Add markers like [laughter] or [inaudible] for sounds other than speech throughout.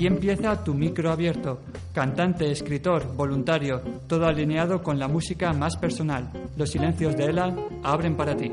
Aquí empieza tu micro abierto. Cantante, escritor, voluntario, todo alineado con la música más personal. Los silencios de Ela abren para ti.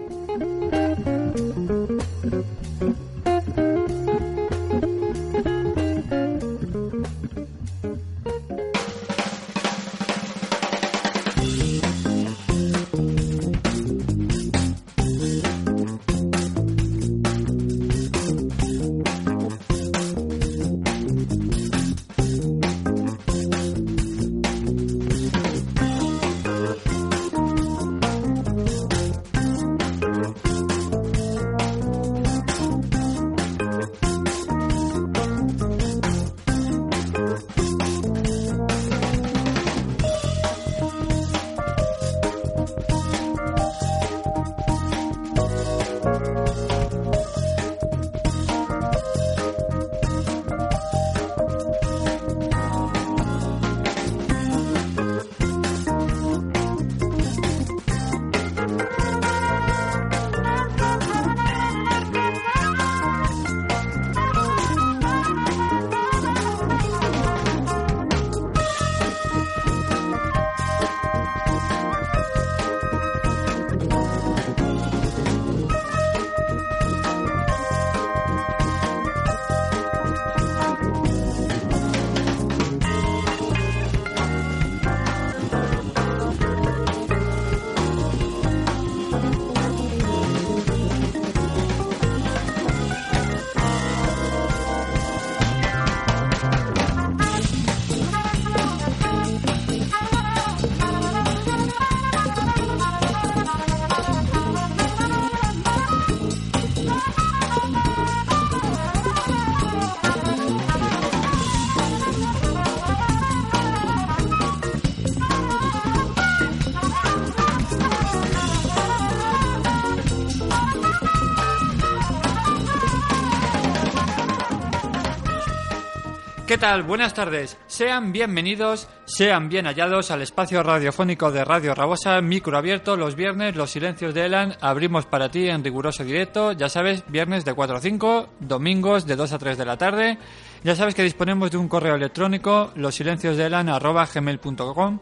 Buenas tardes. Sean bienvenidos, sean bien hallados al espacio radiofónico de Radio Rabosa, micro abierto, los viernes, los silencios de Elan, abrimos para ti en riguroso directo, ya sabes, viernes de 4 a 5, domingos de 2 a 3 de la tarde. Ya sabes que disponemos de un correo electrónico, losilenciosdeelan.gmail.com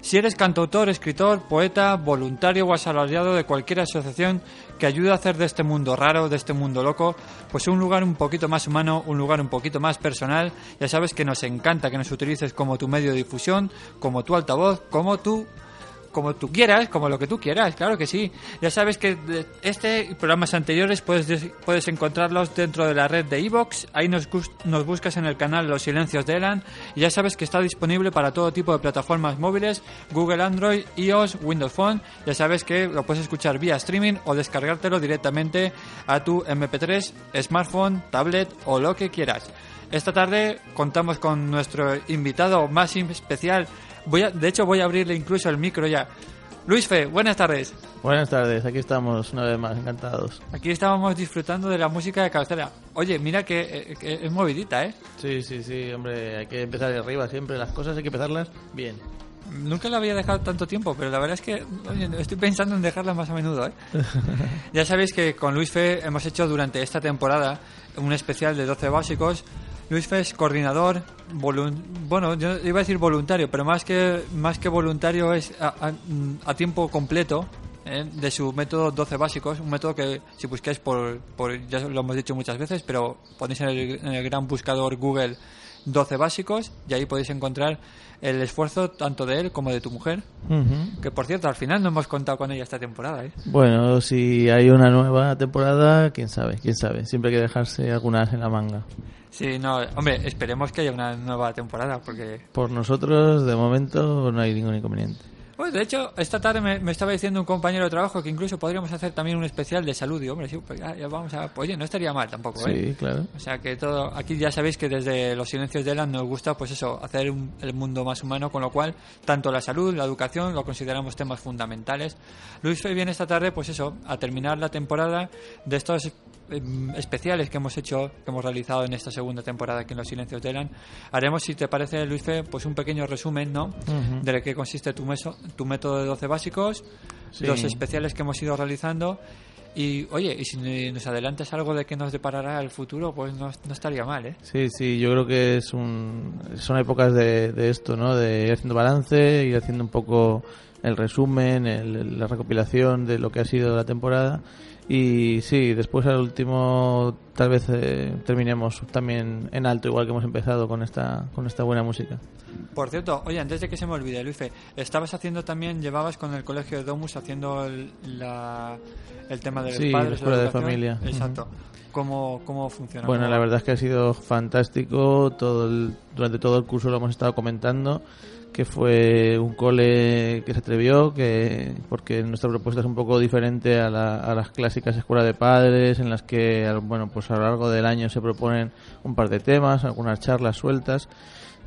si eres cantautor, escritor, poeta, voluntario o asalariado de cualquier asociación que ayude a hacer de este mundo raro, de este mundo loco, pues un lugar un poquito más humano, un lugar un poquito más personal, ya sabes que nos encanta que nos utilices como tu medio de difusión, como tu altavoz, como tu como tú quieras, como lo que tú quieras, claro que sí. Ya sabes que este y programas anteriores puedes, puedes encontrarlos dentro de la red de Evox, ahí nos, nos buscas en el canal Los Silencios de Elan y ya sabes que está disponible para todo tipo de plataformas móviles, Google Android, iOS, Windows Phone, ya sabes que lo puedes escuchar vía streaming o descargártelo directamente a tu MP3, smartphone, tablet o lo que quieras. Esta tarde contamos con nuestro invitado más especial, Voy de hecho, voy a abrirle incluso el micro ya. Luis Fe, buenas tardes. Buenas tardes, aquí estamos una vez más, encantados. Aquí estábamos disfrutando de la música de cabecera. Oye, mira que, que, es movidita, ¿eh? Sí, sí, sí, hombre, hay que empezar de arriba siempre. Las cosas hay que empezarlas bien. Nunca la había dejado tanto tiempo, pero la verdad es que oye, estoy pensando en dejarla más a menudo. ¿eh? [laughs] ya sabéis que con Luis Fe hemos hecho durante esta temporada un especial de 12 básicos Luis Fes, coordinador, bueno, yo iba a decir voluntario, pero más que, más que voluntario es a, tiempo completo ¿eh? de su método 12 básicos, un método que si buscáis por, por ya lo hemos dicho muchas veces, pero ponéis en el, en el gran buscador Google 12 básicos y ahí podéis encontrar el esfuerzo tanto de él como de tu mujer. Que por cierto, al final no hemos contado con ella esta temporada. ¿eh? Bueno, si hay una nueva temporada, quién sabe, quién sabe. Siempre hay que dejarse algunas en la manga. Sí, no, hombre, esperemos que haya una nueva temporada porque... Por nosotros, de momento, no hay ningún inconveniente. Pues de hecho, esta tarde me, me estaba diciendo un compañero de trabajo que incluso podríamos hacer también un especial de salud. Y hombre, sí, pues ya, ya vamos a. Pues, oye, no estaría mal tampoco, ¿eh? Sí, claro. O sea que todo. Aquí ya sabéis que desde los silencios de Elan nos gusta, pues eso, hacer un- el mundo más humano, con lo cual, tanto la salud, la educación, lo consideramos temas fundamentales. Luis Fey viene esta tarde, pues eso, a terminar la temporada de estos especiales que hemos hecho, que hemos realizado en esta segunda temporada aquí en Los Silencios de Elan. Haremos, si te parece, Luis Fe, pues un pequeño resumen, ¿no? De lo que consiste tu, meso- tu método de 12 básicos, Sí. los especiales que hemos ido realizando. Y, oye, y si nos adelantas algo de que nos deparará el futuro, pues no, no estaría mal, ¿eh? Sí, sí, yo creo que es un, son épocas de, de esto, ¿no? De ir haciendo balance, ir haciendo un poco el resumen, el- la recopilación de lo que ha sido la temporada. Y sí, después al último tal vez eh, terminemos también en alto, igual que hemos empezado con esta, con esta buena música. Por cierto, oye, antes de que se me olvide, Luife, estabas haciendo también, llevabas con el colegio de Domus haciendo el, la- el tema de los Sí, padres. la escuela de educación. familia. Exacto. ¿Cómo, ¿Cómo funciona? Bueno, ¿Cómo la verdad es que ha sido fantástico. Todo el- durante todo el curso lo hemos estado comentando. Que fue un cole que se atrevió, que porque nuestra propuesta es un poco diferente a, la- a las clásicas escuelas de padres, en las que bueno, pues a lo largo del año se proponen un par de temas, algunas charlas sueltas.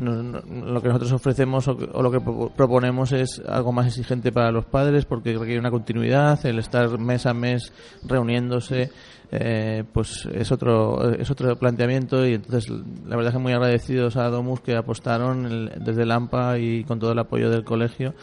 No- no- lo que nosotros ofrecemos o, lo que pro- proponemos es algo más exigente para los padres porque requiere una continuidad, el estar mes a mes reuniéndose, eh, pues es otro es otro planteamiento y entonces la verdad es que muy agradecidos a Domus que apostaron el- desde el AMPA y con todo el apoyo del colegio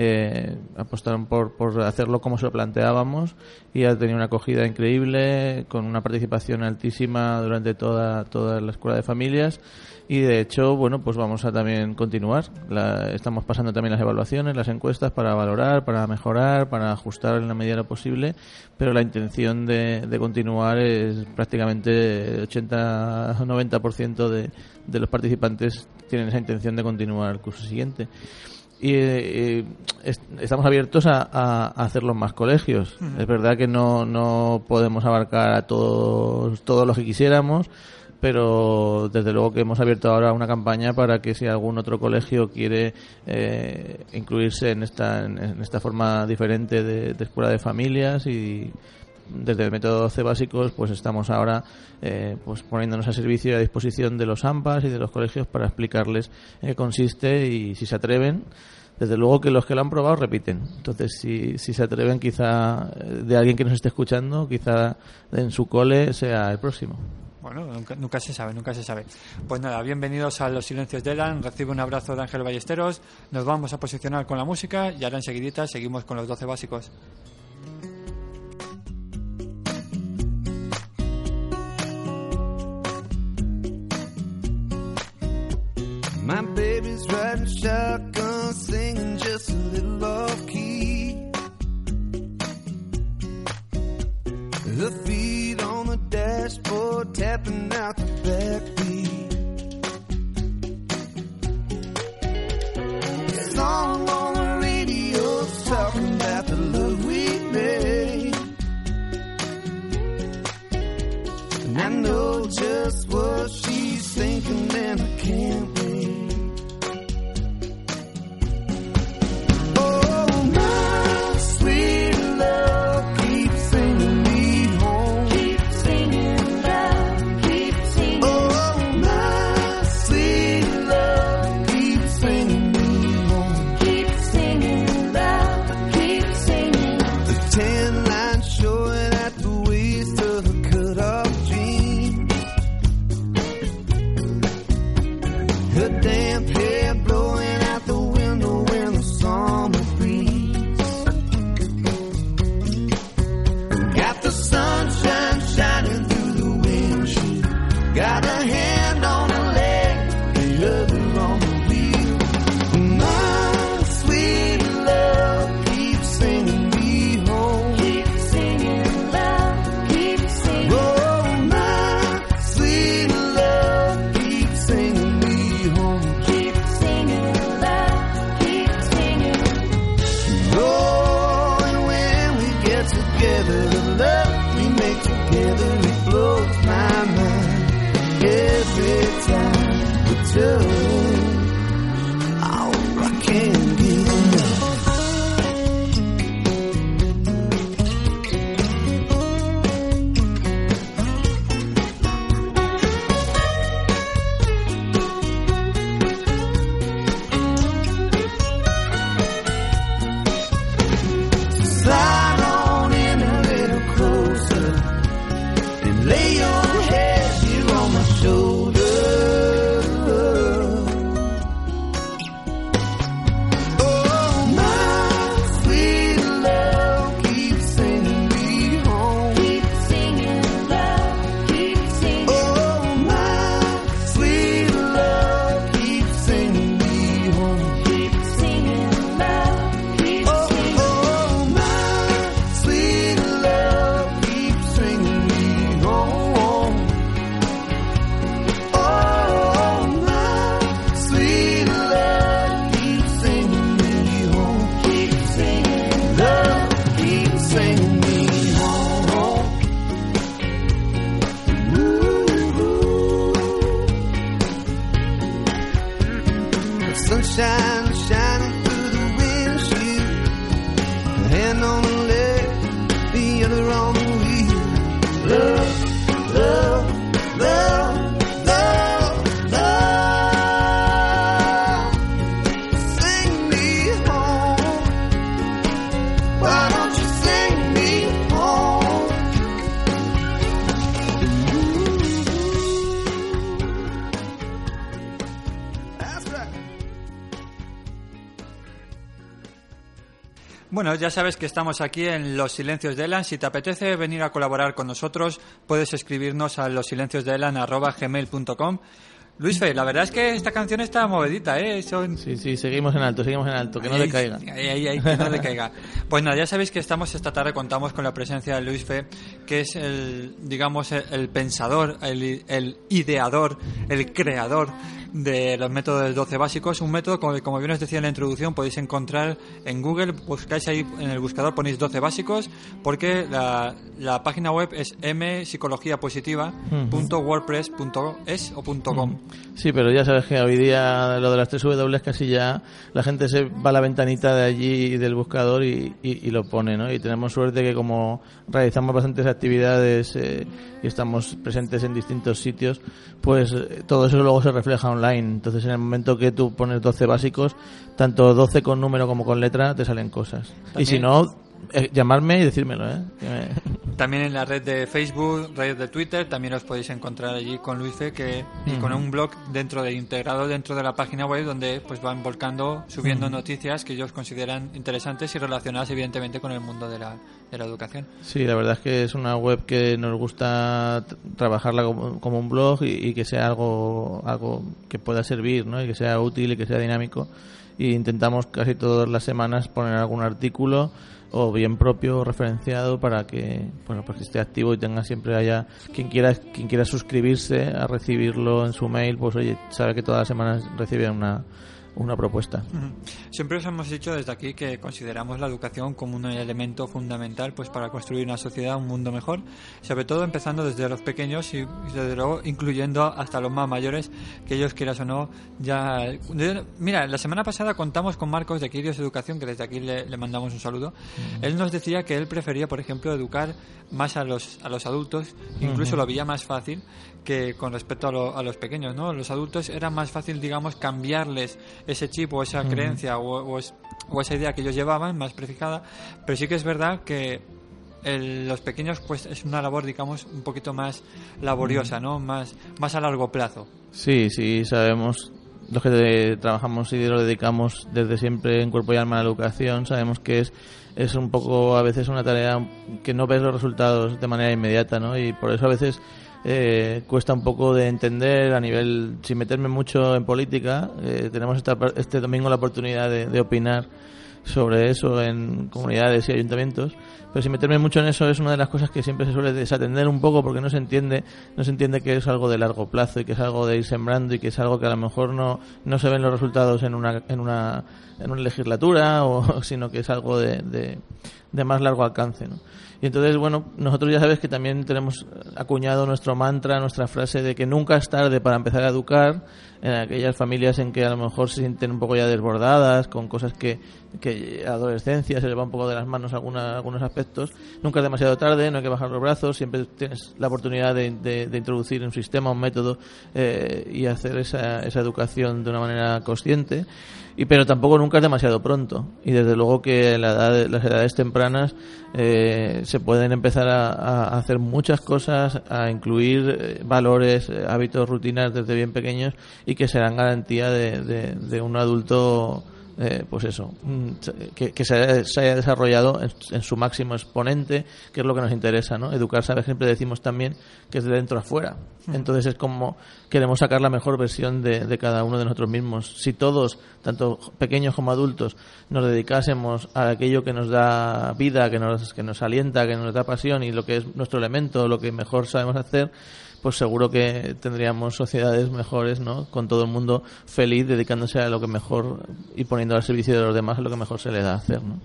eh, apostaron por, por hacerlo como se lo planteábamos y ha tenido una acogida increíble con una participación altísima durante toda toda la escuela de familias. Y de hecho bueno pues vamos a también continuar. La- estamos pasando también las evaluaciones las encuestas para valorar para mejorar para ajustar en la medida de lo posible pero la intención de, de continuar es prácticamente 80 90% de, de los participantes tienen esa intención de continuar el curso siguiente y eh, est- estamos abiertos a, a- hacerlo en más colegios. Es verdad que no, no podemos abarcar a todos, todos los que quisiéramos, pero desde luego que hemos abierto ahora una campaña para que si algún otro colegio quiere eh, incluirse en esta, en esta forma diferente de, de escuela de familias y desde el método 12 básicos pues estamos ahora eh, pues poniéndonos a servicio y a disposición de los AMPAs y de los colegios para explicarles en qué consiste y si se atreven desde luego que los que lo han probado repiten entonces si, si se atreven quizá eh, de alguien que nos esté escuchando quizá en su cole sea el próximo Bueno, nunca, nunca se sabe, nunca se sabe. Pues nada, bienvenidos a Los Silencios de Elan. Recibe un abrazo de Ángel Ballesteros. Nos vamos a posicionar con la música y ahora enseguidita seguimos con los 12 básicos. Riding shotgun, singing just a little off key. Her feet on the dashboard, tapping out the backbeat. The song on the radio's talking about the love we made. And I know just what she's thinking, and I can't Bueno, ya sabes que estamos aquí en Los Silencios de Elan. Si te apetece venir a colaborar con nosotros, puedes escribirnos a losilenciosdeelan.gmail.com Luis Fe, la verdad es que esta canción está movedita, ¿eh? Son... Sí, sí, seguimos en alto, seguimos en alto, que no que no decaiga. Pues nada, ya sabéis que estamos esta tarde, contamos con la presencia de Luis Fe, que es el, digamos, el, el pensador, el, el ideador, el creador de los métodos 12 básicos. Un método, como, como bien os decía en la introducción, podéis encontrar en Google, buscáis ahí en el buscador, ponéis 12 básicos, porque la, la página web es mpsicologiapositiva.wordpress.es o .com. Sí, pero ya sabes que hoy día lo de las tres W casi ya la gente se va a la ventanita de allí del buscador y, y- y lo pone, ¿no? Y tenemos suerte que como realizamos bastantes actividades eh, y estamos presentes en distintos sitios, pues eh, todo eso luego se refleja online. Entonces en el momento que tú pones 12 básicos, tanto 12 con número como con letra, te salen cosas. Y si no, eh, llamarme y decírmelo, ¿eh? Me- [laughs] También en la red de Facebook, red de Twitter, también os podéis encontrar allí con Luis Fe, que y con un blog dentro de integrado dentro de la página web donde pues van volcando, subiendo noticias que ellos consideran interesantes y relacionadas evidentemente con el mundo de la, de la educación. Sí, la verdad es que es una web que nos gusta trabajarla como, como un blog y, y que sea algo, algo que pueda servir, ¿no? Y que sea útil y que sea dinámico. Y intentamos casi todas las semanas poner algún artículo o bien propio referenciado para que bueno pues que esté activo y tenga siempre haya quien quiera quien quiera suscribirse a recibirlo en su mail pues oye sabe que todas las semanas recibe una una propuesta. Siempre os hemos dicho desde aquí que consideramos la educación como un elemento fundamental pues para construir una sociedad, un mundo mejor, sobre todo empezando desde los pequeños y, desde luego incluyendo hasta los más mayores, que ellos quieras o no ya... Mira, la semana pasada contamos con Marcos de Quirios Educación, que desde aquí le, le mandamos un saludo. Él nos decía que él prefería, por ejemplo, educar más a los, a los adultos, incluso lo veía más fácil que con respecto a, lo- a los pequeños, ¿no? Los adultos era más fácil, digamos, cambiarles ese chip o esa creencia o, o es- o esa idea que ellos llevaban, más prefijada, pero sí que es verdad que el- los pequeños pues es una labor, digamos, un poquito más laboriosa, ¿no? Más, más a largo plazo. Sí, sí, sabemos, los que de- trabajamos y lo dedicamos desde siempre en cuerpo y alma a la educación, sabemos que es, es un poco a veces una tarea que no ves los resultados de manera inmediata, ¿no? Y por eso a veces eh, cuesta un poco de entender a nivel, sin meterme mucho en política, eh, tenemos esta, este domingo la oportunidad de, de opinar sobre eso en comunidades y ayuntamientos, pero sin meterme mucho en eso es una de las cosas que siempre se suele desatender un poco porque no se entiende, no se entiende que es algo de largo plazo y que es algo de ir sembrando y que es algo que a lo mejor no, no se ven los resultados en una, en una, en una legislatura o, [laughs] sino que es algo de, de, de más largo alcance, ¿no? Y entonces, bueno, nosotros ya sabes que también tenemos acuñado nuestro mantra, nuestra frase de que nunca es tarde para empezar a educar en aquellas familias en que a lo mejor se sienten un poco ya desbordadas con cosas que, que adolescencia se les va un poco de las manos alguna- algunos aspectos. Nunca es demasiado tarde, no hay que bajar los brazos, siempre tienes la oportunidad de, de- de introducir un sistema, un método eh, y hacer esa, esa educación de una manera consciente. Y, pero tampoco nunca es demasiado pronto. Y desde luego que la edad, las edades tempranas eh, se pueden empezar a, hacer muchas cosas, a incluir eh, valores, eh, hábitos, rutinas desde bien pequeños y que serán garantía de un adulto eh, pues eso, mm, que, que se, haya, se haya desarrollado en, en su máximo exponente, que es lo que nos interesa, ¿no? Educar, ¿sabes? Siempre decimos también que es de dentro a fuera. Entonces es como queremos sacar la mejor versión de, de cada uno de nosotros mismos. Si todos, tanto pequeños como adultos, nos dedicásemos a aquello que nos da vida, que nos, que nos alienta, que nos da pasión y lo que es nuestro elemento, lo que mejor sabemos hacer, pues seguro que tendríamos sociedades mejores, ¿no? Con todo el mundo feliz, dedicándose a lo que mejor y poniendo al servicio de los demás lo que mejor se le da hacer, ¿no?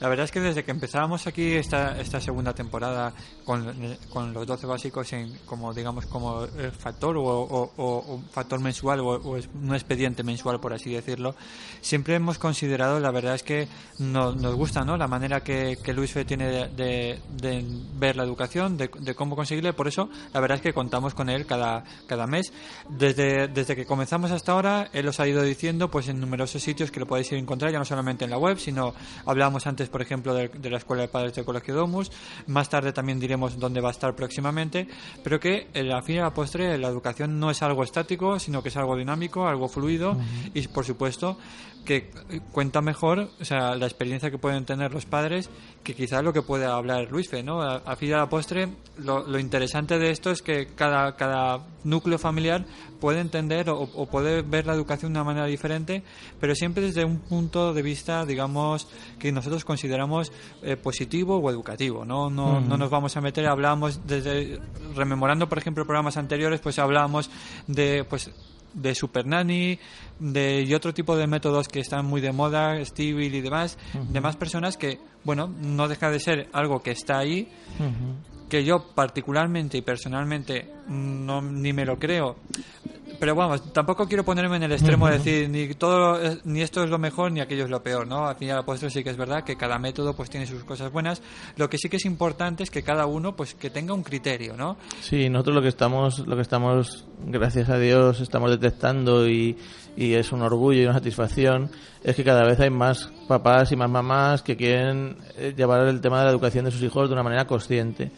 La verdad es que desde que empezábamos aquí esta, esta segunda temporada con, con los 12 básicos en, como digamos como eh, factor o, o- factor mensual o, un expediente mensual por así decirlo, siempre hemos considerado, la verdad es que no- nos gusta ¿no? la manera que, que Luis Fe tiene de, de- ver la educación, de, cómo conseguirle, por eso la verdad es que contamos con él cada, cada mes. Desde, desde que comenzamos hasta ahora, él os ha ido diciendo pues en numerosos sitios que lo podéis ir encontrar, ya no solamente en la web, sino hablábamos antes antes, por ejemplo, de, de la Escuela de Padres del Colegio Domus. Más tarde también diremos dónde va a estar próximamente. Pero que, en la fin y a la postre, la educación no es algo estático, sino que es algo dinámico, algo fluido. Y, por supuesto, que cuenta mejor o sea, la experiencia que pueden tener los padres que quizás lo que puede hablar Luisfe, ¿no? A, a fin y a la postre, lo, lo interesante de esto es que cada, cada núcleo familiar puede entender o, o puede ver la educación de una manera diferente, pero siempre desde un punto de vista, digamos, que nosotros consideramos eh, positivo o educativo, ¿no? No, no nos vamos a meter, hablábamos desde, rememorando, por ejemplo, programas anteriores, pues hablábamos de, pues, de Super Nanny, de, y otro tipo de métodos que están muy de moda, Stevie y demás, demás personas que, bueno, no deja de ser algo que está ahí, que yo particularmente y personalmente no ni me lo creo pero vamos tampoco quiero ponerme en el extremo de decir ni todo eh, ni esto es lo mejor ni aquello es lo peor no al final postre sí que es verdad que cada método pues tiene sus cosas buenas. Lo que sí que es importante es que cada uno pues que tenga un criterio no Sí, nosotros lo que estamos, lo que estamos, gracias a Dios, estamos detectando y, y es un orgullo y una satisfacción, es que cada vez hay más papás y más mamás que quieren eh, llevar el tema de la educación de sus hijos de una manera consciente.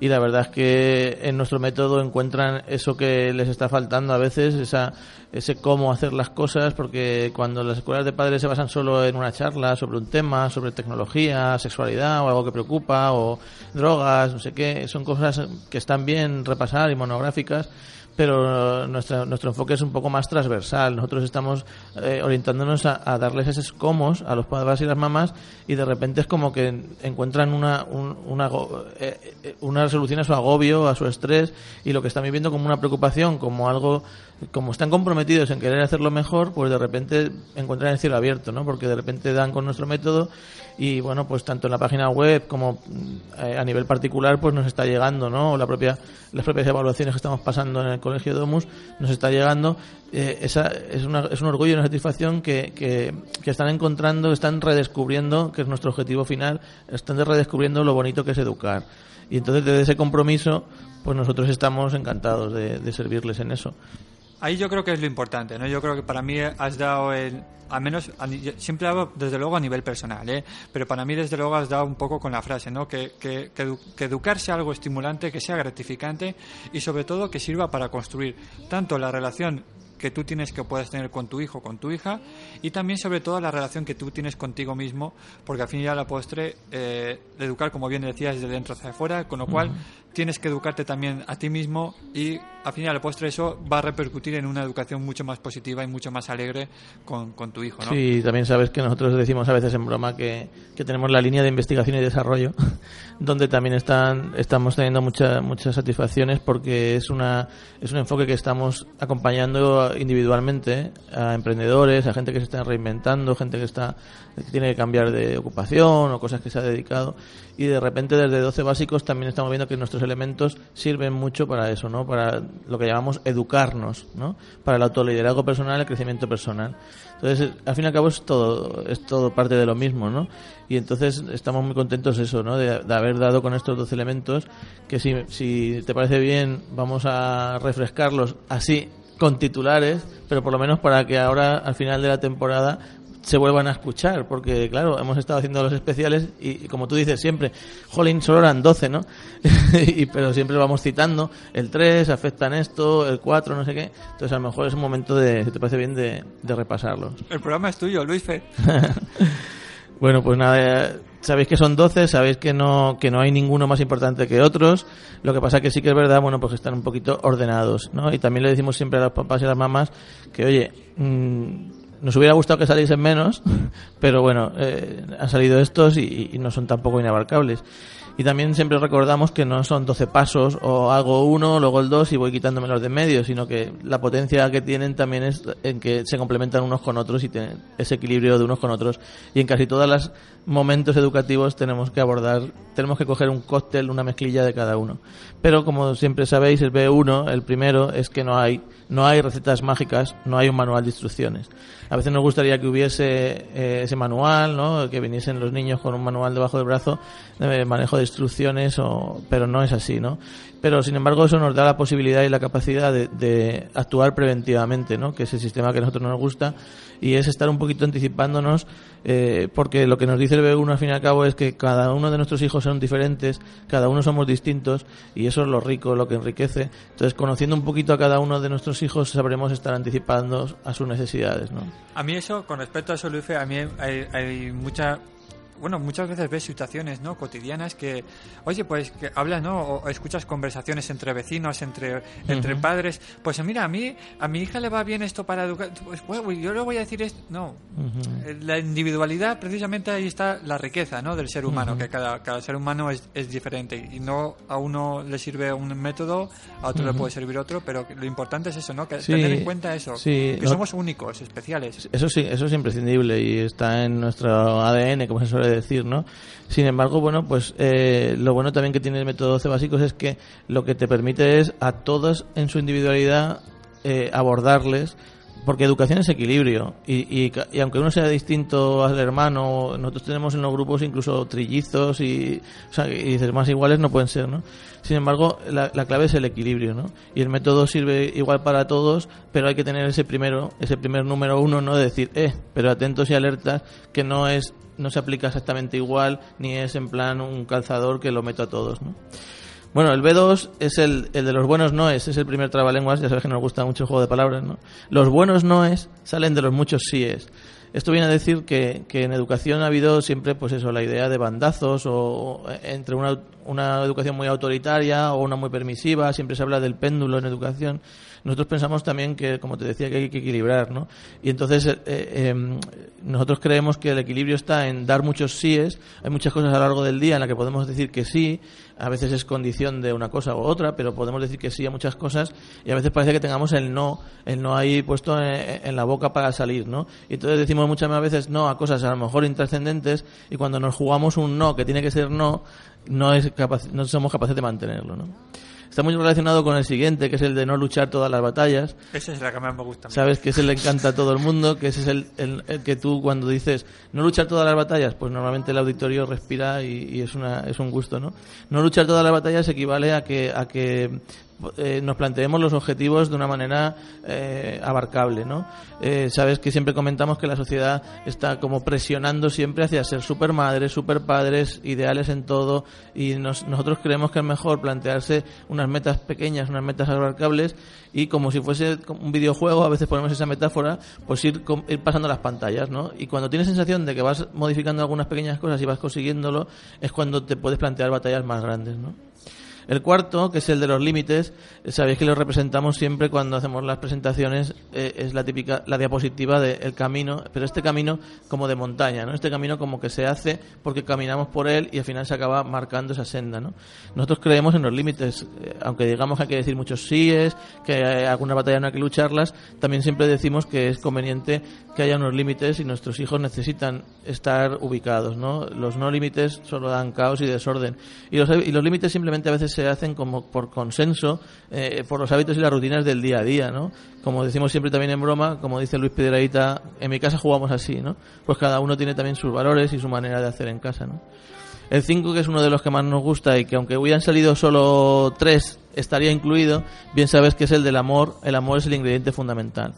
Y la verdad es que en nuestro método encuentran eso que les está faltando a veces, esa, ese cómo hacer las cosas, porque cuando las escuelas de padres se basan solo en una charla sobre un tema, sobre tecnología, sexualidad o algo que preocupa, o drogas, no sé qué, son cosas que están bien repasar y monográficas, pero nuestra, nuestro enfoque es un poco más transversal. Nosotros estamos eh, orientándonos a, a darles esos comos a los padres y las mamás y de repente es como que encuentran una, un- una, eh, eh, una solución a su agobio, a su estrés y lo que están viviendo como una preocupación, como algo, como están comprometidos en querer hacerlo mejor, pues de repente encuentran el cielo abierto, ¿no? Porque de repente dan con nuestro método y bueno, pues tanto en la página web como eh, a nivel particular pues nos está llegando, ¿no? La propia, las propias evaluaciones que estamos pasando en el Colegio Domus nos está llegando. Eh, esa es, una- es un orgullo y una satisfacción que, que, que están encontrando, están redescubriendo, que es nuestro objetivo final, están redescubriendo lo bonito que es educar. Y entonces desde ese compromiso, pues nosotros estamos encantados de, de servirles en eso. Ahí yo creo que es lo importante, ¿no? Yo creo que para mí has dado el, al menos, siempre hablo desde luego a nivel personal, ¿eh? Pero para mí desde luego has dado un poco con la frase, ¿no? Que, que, que, edu- que educar sea algo estimulante, que sea gratificante y sobre todo que sirva para construir tanto la relación que tú tienes que puedes tener con tu hijo, con tu hija, y también sobre todo la relación que tú tienes contigo mismo, porque al fin y a la postre, eh, educar, como bien decías, desde dentro hacia afuera, con lo cual tienes que educarte también a ti mismo y al fin y al postre eso va a repercutir en una educación mucho más positiva y mucho más alegre con, con tu hijo, ¿no? Sí, también sabes que nosotros decimos a veces en broma que, que tenemos la línea de investigación y desarrollo, [laughs] donde también están, estamos teniendo mucha- muchas satisfacciones porque es, una, es un enfoque que estamos acompañando individualmente a emprendedores, a gente que se está reinventando, gente que, está, que tiene que cambiar de ocupación o cosas que se ha dedicado. Y de repente desde 12 básicos también estamos viendo que nuestros elementos sirven mucho para eso, ¿no? Para lo que llamamos educarnos, ¿no? Para el autoliderazgo personal, el crecimiento personal. Entonces, al fin y al cabo es todo, es todo parte de lo mismo, ¿no? Y entonces estamos muy contentos eso, ¿no? De, de haber dado con estos 12 elementos, que si, si te parece bien, vamos a refrescarlos así, con titulares, pero por lo menos para que ahora, al final de la temporada, se vuelvan a escuchar, porque claro, hemos estado haciendo los especiales y, y como tú dices siempre, jolín, solo eran 12, ¿no? [laughs] y, pero siempre vamos citando, el 3 afecta en esto, el 4, no sé qué, entonces a lo mejor es un momento de, si te parece bien, de, de repasarlos. El programa es tuyo, Luis Fe. [laughs] Bueno, pues nada, eh, sabéis que son 12, sabéis que no, que no hay ninguno más importante que otros. Lo que pasa que sí que es verdad, bueno, pues están un poquito ordenados, ¿no? Y también le decimos siempre a los papás y a las mamás que, oye, mm, nos hubiera gustado que saliesen menos, [laughs] pero bueno, eh, han salido estos y, no son tampoco inabarcables. Y también siempre recordamos que no son 12 pasos o hago uno, luego el dos y voy quitándome los de medio, sino que la potencia que tienen también es en que se complementan unos con otros y tienen ese equilibrio de unos con otros. Y en casi todos los momentos educativos tenemos que abordar, tenemos que coger un cóctel, una mezclilla de cada uno. Pero como siempre sabéis, el B1, el primero, es que no hay, no hay recetas mágicas, no hay un manual de instrucciones. A veces nos gustaría que hubiese eh, ese manual, ¿no? que viniesen los niños con un manual debajo del brazo de manejo de instrucciones, o, pero no es así, ¿no? Pero sin embargo eso nos da la posibilidad y la capacidad de, de actuar preventivamente, ¿no? Que es el sistema que a nosotros nos gusta y es estar un poquito anticipándonos eh, porque lo que nos dice el B1 al fin y al cabo es que cada uno de nuestros hijos son diferentes, cada uno somos distintos y eso es lo rico, lo que enriquece. Entonces, conociendo un poquito a cada uno de nuestros hijos, sabremos estar anticipando a sus necesidades, ¿no? A mí eso, con respecto a eso, Luis, a mí hay, hay mucha bueno, muchas veces ves situaciones, ¿no? Cotidianas que, oye, pues que hablas, ¿no? O escuchas conversaciones entre vecinos, entre, entre padres. Pues mira, a mí, a mi hija le va bien esto para educar. Pues bueno, yo le voy a decir esto. No. La individualidad, precisamente ahí está la riqueza, ¿no? Del ser humano, que cada, cada ser humano es, es diferente. Y no a uno le sirve un método, a otro le puede servir otro, pero lo importante es eso, ¿no? Que Sí, tener en cuenta eso. sí, que no- somos únicos, especiales. Eso sí, eso es imprescindible y está en nuestro ADN, como se suele decir, ¿no? Sin embargo, bueno, pues eh, lo bueno también que tiene el método 12 básicos es que lo que te permite es a todos en su individualidad eh, abordarles, porque educación es equilibrio y, y, y aunque uno sea distinto al hermano, nosotros tenemos en los grupos incluso trillizos y, o sea, y dices más iguales no pueden ser, ¿no? Sin embargo, la, la clave es el equilibrio, ¿no? Y el método sirve igual para todos, pero hay que tener ese primero, ese primer número uno, ¿no? De decir, eh, pero atentos y alertas, que no es, no se aplica exactamente igual, ni es en plan un calzador que lo meto a todos, ¿no? Bueno, el B2 es el, el de los buenos noes, es el primer trabalenguas, ya sabes que nos gusta mucho el juego de palabras, ¿no? Los buenos noes salen de los muchos síes. Esto viene a decir que, que en educación ha habido siempre, pues eso, la idea de bandazos o entre una, una educación muy autoritaria o una muy permisiva, siempre se habla del péndulo en educación. Nosotros pensamos también que, como te decía, que hay que equilibrar, ¿no? Y entonces eh, eh, em, nosotros creemos que el equilibrio está en dar muchos síes. Hay muchas cosas a lo largo del día en las que podemos decir que sí, a veces es condición de una cosa u otra, pero podemos decir que sí a muchas cosas y a veces parece que tengamos el no, el no ahí puesto en, la boca para salir, ¿no? Y entonces decimos muchas más veces no a cosas a lo mejor intrascendentes y cuando nos jugamos un no que tiene que ser no, no, es capaz, no somos capaces de mantenerlo, ¿no? Está muy relacionado con el siguiente, que es el de no luchar todas las batallas. Esa es la que más me gusta. Sabes que ese le encanta a todo el mundo, que ese es el, el- el que tú cuando dices no luchar todas las batallas, pues normalmente el auditorio respira y, y es, una, es un gusto, ¿no? No luchar todas las batallas equivale a que, a que eh, nos planteemos los objetivos de una manera eh, abarcable, ¿no? Eh, sabes que siempre comentamos que la sociedad está como presionando siempre hacia ser super madres, super padres, ideales en todo y nos- nosotros creemos que es mejor plantearse unas metas pequeñas, unas metas abarcables y como si fuese un videojuego, a veces ponemos esa metáfora, pues ir, ir pasando las pantallas, ¿no? Y cuando tienes sensación de que vas modificando algunas pequeñas cosas y vas consiguiéndolo, es cuando te puedes plantear batallas más grandes, ¿no? El cuarto, que es el de los límites, eh, sabéis que lo representamos siempre cuando hacemos las presentaciones, eh, es la típica, la diapositiva del camino, pero este camino como de montaña, ¿no? Este camino como que se hace porque caminamos por él y al final se acaba marcando esa senda, ¿no? Nosotros creemos en los límites, eh, aunque digamos que hay que decir muchos síes, que hay algunas batallas no hay que lucharlas, también siempre decimos que es conveniente que haya unos límites y nuestros hijos necesitan estar ubicados, ¿no? Los no límites solo dan caos y desorden. Y los, y los límites simplemente a veces se hacen como por consenso, eh, por los hábitos y las rutinas del día a día, ¿no? Como decimos siempre también en broma, como dice Luis Piedrahita, en mi casa jugamos así, ¿no? Pues cada uno tiene también sus valores y su manera de hacer en casa, ¿no? El 5, que es uno de los que más nos gusta y que aunque hubieran salido solo tres, estaría incluido, bien sabes que es el del amor. El amor es el ingrediente fundamental.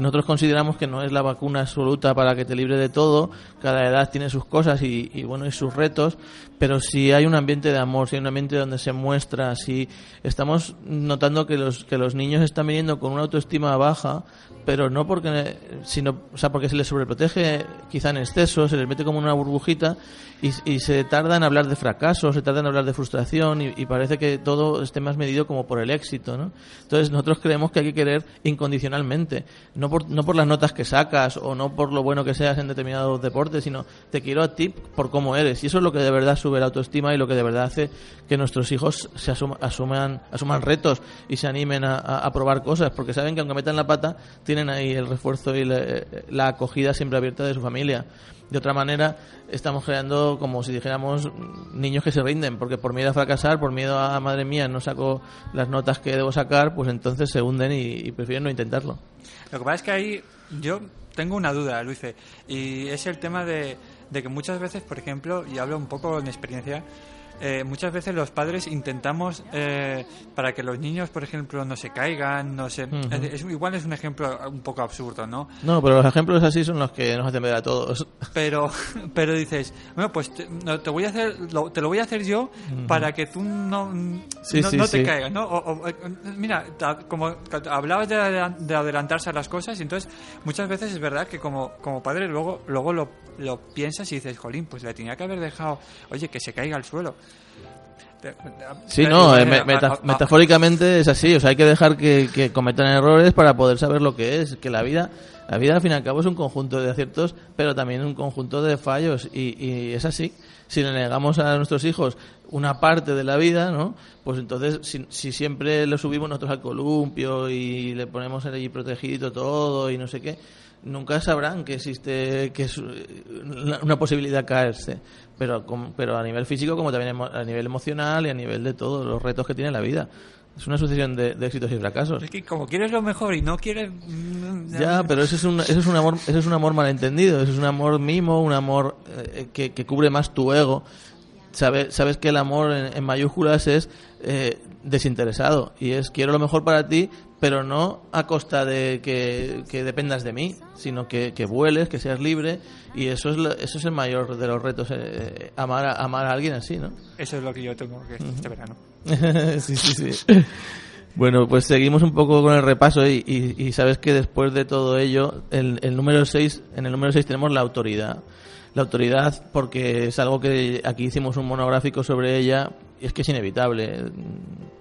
Nosotros consideramos que no es la vacuna absoluta para que te libre de todo. Cada edad tiene sus cosas y, y, bueno y sus retos, pero si hay un ambiente de amor, si hay un ambiente donde se muestra, si estamos notando que los que los niños están viniendo con una autoestima baja, pero no porque sino o sea porque se les sobreprotege quizá en exceso, se les mete como una burbujita y, y se tarda en hablar de fracaso, se tarda en hablar de frustración y, y parece que todo esté más medido como por el éxito, ¿no? Entonces nosotros creemos que hay que querer incondicionalmente, no por, no por las notas que sacas o no por lo bueno que seas en determinados deportes, sino te quiero a ti por cómo eres. Y eso es lo que de verdad sube la autoestima y lo que de verdad hace que nuestros hijos se asuma- asuman, asuman retos y se animen a, probar cosas, porque saben que aunque metan la pata, tienen ahí el refuerzo y la, la acogida siempre abierta de su familia. De otra manera, estamos creando como si dijéramos niños que se rinden, porque por miedo a fracasar, por miedo a madre mía, no saco las notas que debo sacar, pues entonces se hunden y, y prefieren no intentarlo. Lo que pasa es que ahí yo tengo una duda, Luise, y es el tema de, de que muchas veces, por ejemplo, y hablo un poco en experiencia, eh, muchas veces los padres intentamos eh, para que los niños, por ejemplo, no se caigan, no se... Es- igual es un ejemplo un poco absurdo, ¿no? No, pero los ejemplos así son los que nos hacen ver a todos. Pero, [laughs] pero dices, bueno, pues te, no, te voy a hacer, lo- te lo voy a hacer yo para que tú no, Sí, no, sí, no te sí. caigas, ¿no? O- o- mira, como hablabas de, de adelantarse a las cosas, y entonces muchas veces es verdad que como, como padre luego, luego lo, lo piensas y dices, jolín, pues le tenía que haber dejado, oye, que se caiga al suelo. Sí, no, eh, meta- metafóricamente es así, o sea, hay que dejar que, que cometan errores para poder saber lo que es, que la vida, la vida al fin y al cabo es un conjunto de aciertos, pero también un conjunto de fallos, y, y es así. Si le negamos a nuestros hijos una parte de la vida, ¿no? Pues entonces, si, si siempre lo subimos nosotros al columpio y le ponemos allí protegido todo y no sé qué, nunca sabrán que existe que es una posibilidad caerse pero pero a nivel físico como también a nivel emocional y a nivel de todos los retos que tiene la vida. Es una sucesión de, de éxitos y fracasos. Es que como quieres lo mejor y no quieres... mm, ya pero ese es un ese es un amor ese es un amor malentendido ese es un amor mimo un amor eh, que, que cubre más tu ego. Sabes sabes que el amor en, en mayúsculas es eh, desinteresado y es quiero lo mejor para ti pero no a costa de que, que dependas de mí sino que, que vueles que seas libre y eso es lo- eso es el mayor de los retos eh, amar a, amar a alguien así no Eso es lo que yo tengo que este verano. [laughs] sí, sí, sí. Bueno, pues seguimos un poco con el repaso y, y- y sabes que después de todo ello, el, el número 6, en el número 6 tenemos la autoridad. La autoridad porque es algo que aquí hicimos un monográfico sobre ella es que es inevitable.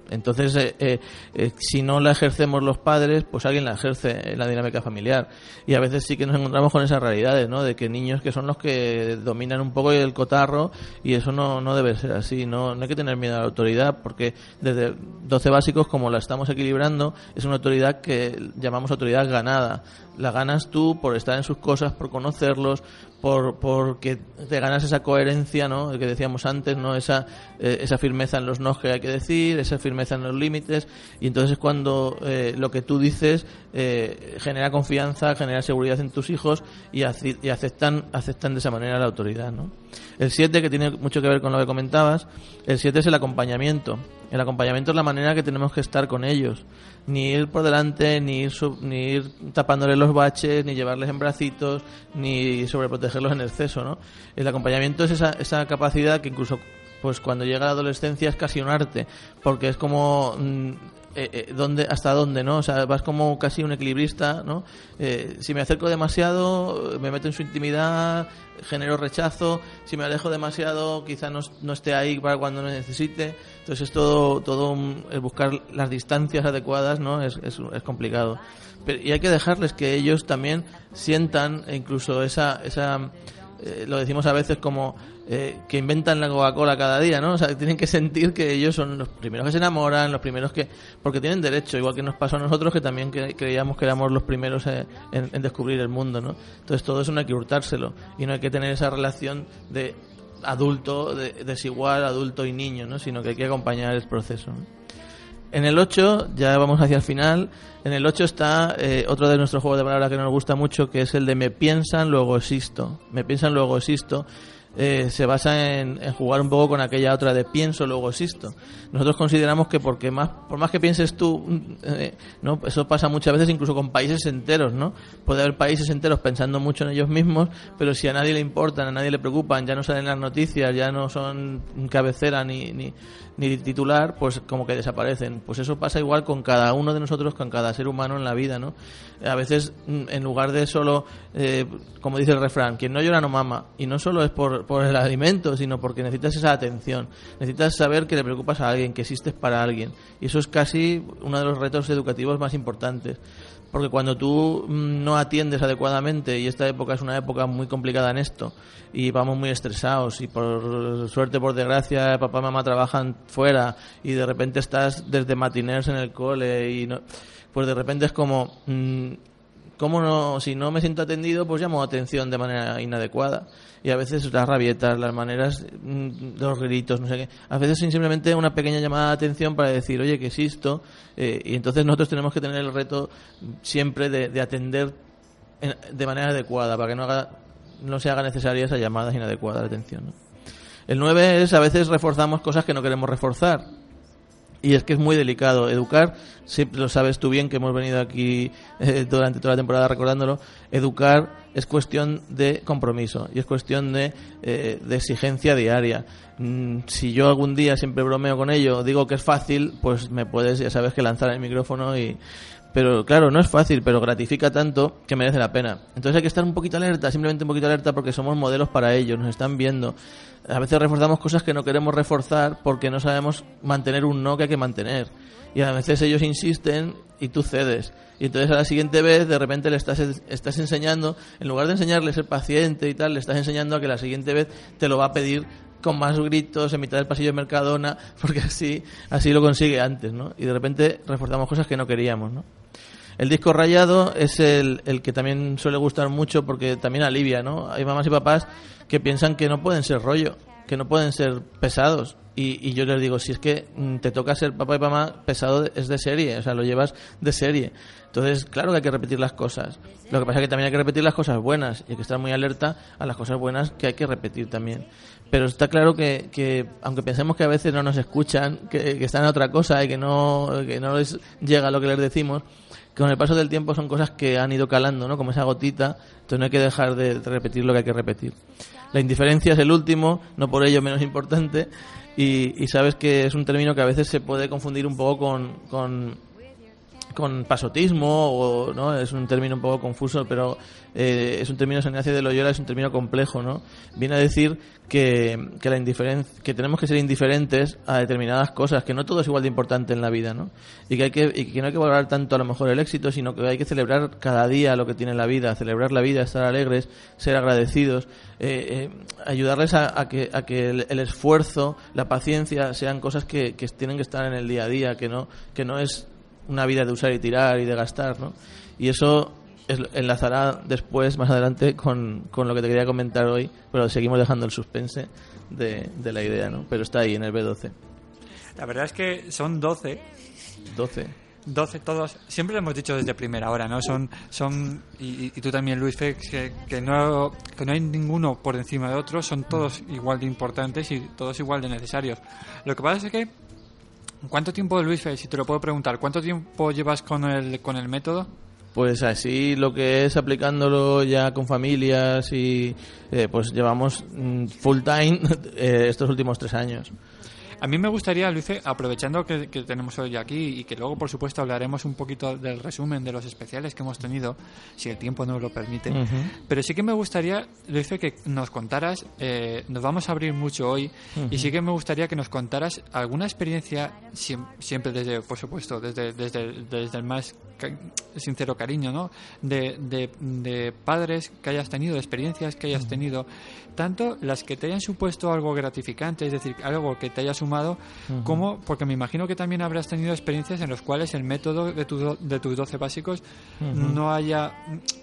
Entonces, eh, eh, eh, si no la ejercemos los padres, pues alguien la ejerce en la dinámica familiar. Y a veces sí que nos encontramos con esas realidades, ¿no? De que niños que son los que dominan un poco el cotarro y eso no, no debe ser así. No, no hay que tener miedo a la autoridad porque desde 12 básicos, como la estamos equilibrando, es una autoridad que llamamos autoridad ganada. La ganas tú por estar en sus cosas, por conocerlos, por porque te ganas esa coherencia, ¿no? Que decíamos antes, ¿no? Esa, eh, esa firmeza en los no que hay que decir, esa firmeza en los límites, y entonces es cuando eh, lo que tú dices eh, genera confianza, genera seguridad en tus hijos y, y aceptan, aceptan de esa manera la autoridad, ¿no? El 7, que tiene mucho que ver con lo que comentabas, el 7 es el acompañamiento. El acompañamiento es la manera que tenemos que estar con ellos. Ni ir por delante, ni ir, sub- ni ir tapándoles los baches, ni llevarles en bracitos, ni sobreprotegerlos en exceso, ¿no? El acompañamiento es esa, esa capacidad que incluso pues cuando llega la adolescencia es casi un arte, porque es como mm, eh, eh, dónde, hasta dónde, ¿no? O sea, vas como casi un equilibrista, ¿no? Eh, si me acerco demasiado, me meto en su intimidad, genero rechazo, si me alejo demasiado, quizá no, no esté ahí para cuando lo necesite. Entonces es todo, todo un- buscar las distancias adecuadas, ¿no? Es, es, es complicado. Pero, y hay que dejarles que ellos también sientan incluso esa, esa eh, lo decimos a veces como eh, que inventan la Coca-Cola cada día, ¿no? O sea, tienen que sentir que ellos son los primeros que se enamoran, los primeros que... Porque tienen derecho, igual que nos pasó a nosotros, que también cre- creíamos que éramos los primeros eh, en, en descubrir el mundo, ¿no? Entonces todo eso no hay que hurtárselo y no hay que tener esa relación de adulto, de, desigual, adulto y niño, ¿no? Sino que hay que acompañar el proceso, ¿no? En el 8, ya vamos hacia el final, en el 8 está eh, otro de nuestros juegos de palabras que nos gusta mucho, que es el de me piensan, luego existo. Me piensan, luego existo. Eh, se basa en, jugar un poco con aquella otra de pienso, luego existo. Nosotros consideramos que porque más, por más que pienses tú, mm, eh, ¿no? eso pasa muchas veces incluso con países enteros, ¿no? Puede haber países enteros pensando mucho en ellos mismos, pero si a nadie le importan, a nadie le preocupan, ya no salen las noticias, ya no son cabecera ni, ni, ni titular, pues como que desaparecen. Pues eso pasa igual con cada uno de nosotros, con cada ser humano en la vida, ¿no? A veces, mm, en lugar de solo, eh, como dice el refrán, quien no llora no mama, y no solo es por, por el alimento, sino porque necesitas esa atención, necesitas saber que le preocupas a alguien, que existes para alguien, y eso es casi uno de los retos educativos más importantes. Porque cuando tú mm, no atiendes adecuadamente, y esta época es una época muy complicada en esto, y vamos muy estresados, y por suerte, por desgracia, papá y mamá trabajan fuera, y de repente estás desde matiners en el cole, y no, pues de repente es como, mm, ¿cómo no? Si no me siento atendido, pues llamo atención de manera inadecuada. Y a veces las rabietas, las maneras, mm, los gritos, no sé qué. A veces es simplemente una pequeña llamada de atención para decir, oye, que existo. eh, y entonces nosotros tenemos que tener el reto siempre de, de atender en- de manera adecuada, para que no, haga, no se haga necesaria esa llamada inadecuada de atención. El 9 es a veces reforzamos cosas que no queremos reforzar. Y es que es muy delicado. Educar, siempre lo sabes tú bien que hemos venido aquí [laughs] eh, durante toda la temporada recordándolo, educar es cuestión de compromiso y es cuestión de, eh, de exigencia diaria. Mm, si yo algún día siempre bromeo con ello, digo que es fácil, pues me puedes, ya sabes, que lanzar el micrófono y... Pero claro, no es fácil, pero gratifica tanto que merece la pena. Entonces hay que estar un poquito alerta, simplemente un poquito alerta porque somos modelos para ellos, nos están viendo. A veces reforzamos cosas que no queremos reforzar porque no sabemos mantener un no que hay que mantener. Y a veces ellos insisten y tú cedes. Y entonces a la siguiente vez de repente le estás, estás enseñando, en lugar de enseñarle a ser paciente y tal, le estás enseñando a que la siguiente vez te lo va a pedir con más gritos en mitad del pasillo de Mercadona, [laughs] porque así, así lo consigue antes, ¿no? Y de repente reforzamos cosas que no queríamos, ¿no? El disco rayado es el, el que también suele gustar mucho porque también alivia, ¿no? Hay mamás y papás que piensan que no pueden ser rollo, que no pueden ser pesados. Y, y yo les digo, si es que mm, te toca ser papá y mamá, pesado es de serie, o sea, lo llevas de serie. Entonces, claro que hay que repetir las cosas. Lo que pasa es que también hay que repetir las cosas buenas y hay que estar muy alerta a las cosas buenas que hay que repetir también. Pero está claro que, que aunque pensemos que a veces no nos escuchan, que, que están en otra cosa y que no, que no les llega lo que les decimos, que con el paso del tiempo son cosas que han ido calando, ¿no? Como esa gotita, entonces no hay que dejar de repetir lo que hay que repetir. La indiferencia es el último, no por ello menos importante, y, y sabes que es un término que a veces se puede confundir un poco con, con, con pasotismo, o, ¿no? Es un término un poco confuso, pero eh, es un término, San Ignacio de Loyola es un término complejo, ¿no? Viene a decir que, que la indiferencia, que tenemos que ser indiferentes a determinadas cosas, que no todo es igual de importante en la vida, ¿no? Y que hay que, y que no hay que valorar tanto a lo mejor el éxito, sino que hay que celebrar cada día lo que tiene la vida, celebrar la vida, estar alegres, ser agradecidos, eh, eh, ayudarles a, a que, a que el, el esfuerzo, la paciencia sean cosas que, que tienen que estar en el día a día, que no, que no es una vida de usar y tirar y de gastar, ¿no? Y eso es- enlazará después, más adelante, con, con lo que te quería comentar hoy, pero seguimos dejando el suspense de, de la idea, ¿no? Pero está ahí en el B12. La verdad es que son 12 12. 12 todos, siempre lo hemos dicho desde primera hora, ¿no? Son, son y, y tú también, Luis Fex, que, que, no, que no hay ninguno por encima de otro, son todos igual de importantes y todos igual de necesarios. Lo que pasa es que, ¿cuánto tiempo, Luis si te lo puedo preguntar, cuánto tiempo llevas con el, con el método? Pues así lo que es aplicándolo ya con familias y eh, pues llevamos mm, full time [laughs] eh, estos últimos tres años. A mí me gustaría, Luce, aprovechando que, que tenemos hoy aquí y que luego, por supuesto, hablaremos un poquito del resumen de los especiales que hemos tenido, si el tiempo nos lo permite, Ujú. pero sí que me gustaría, Luce, que nos contaras, eh, nos vamos a abrir mucho hoy, y sí que me gustaría que nos contaras alguna experiencia, siem- siempre desde, por supuesto, desde, desde, desde el más sincero cariño, ¿no? De, de, de padres que hayas tenido, de experiencias que hayas tenido, tanto las que te hayan supuesto algo gratificante, es decir, algo que te haya sumado, como, porque me imagino que también habrás tenido experiencias en las cuales el método de, tu do- de tus 12 básicos no haya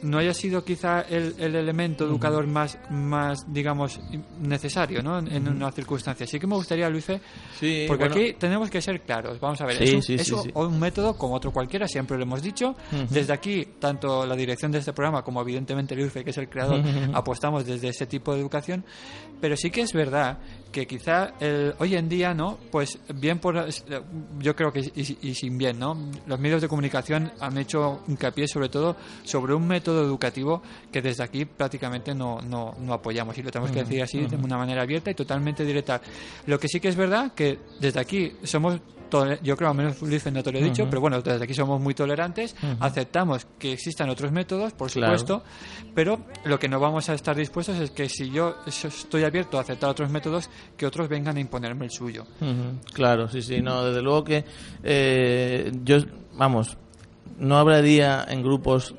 no haya sido quizá el, el elemento educador más, más, digamos, necesario, ¿no? En, en una circunstancia. Así que me gustaría, Luife, Sí, porque bueno. aquí tenemos que ser claros. Vamos a ver, Sí, es, un, sí, es sí, un- sí. un método como otro cualquiera, siempre lo hemos dicho. Desde aquí, tanto la dirección de este programa como evidentemente Luife, que es el creador, apostamos desde ese tipo de educación. Pero sí que es verdad que quizá el- hoy en día, ¿no? Pues bien por... Yo creo que y, y sin bien, ¿no? Los medios de comunicación han hecho hincapié sobre todo sobre un método educativo que desde aquí prácticamente no, no, no apoyamos y lo tenemos que decir así de una manera abierta y totalmente directa. Lo que sí que es verdad que desde aquí somos yo creo, al menos Luis no te lo he dicho, pero bueno, desde aquí somos muy tolerantes, aceptamos que existan otros métodos, por Claro. supuesto, pero lo que no vamos a estar dispuestos es que si yo estoy abierto a aceptar otros métodos, que otros vengan a imponerme el suyo. Claro, sí, sí, no, desde luego que eh, yo, vamos, no habrá día en grupos,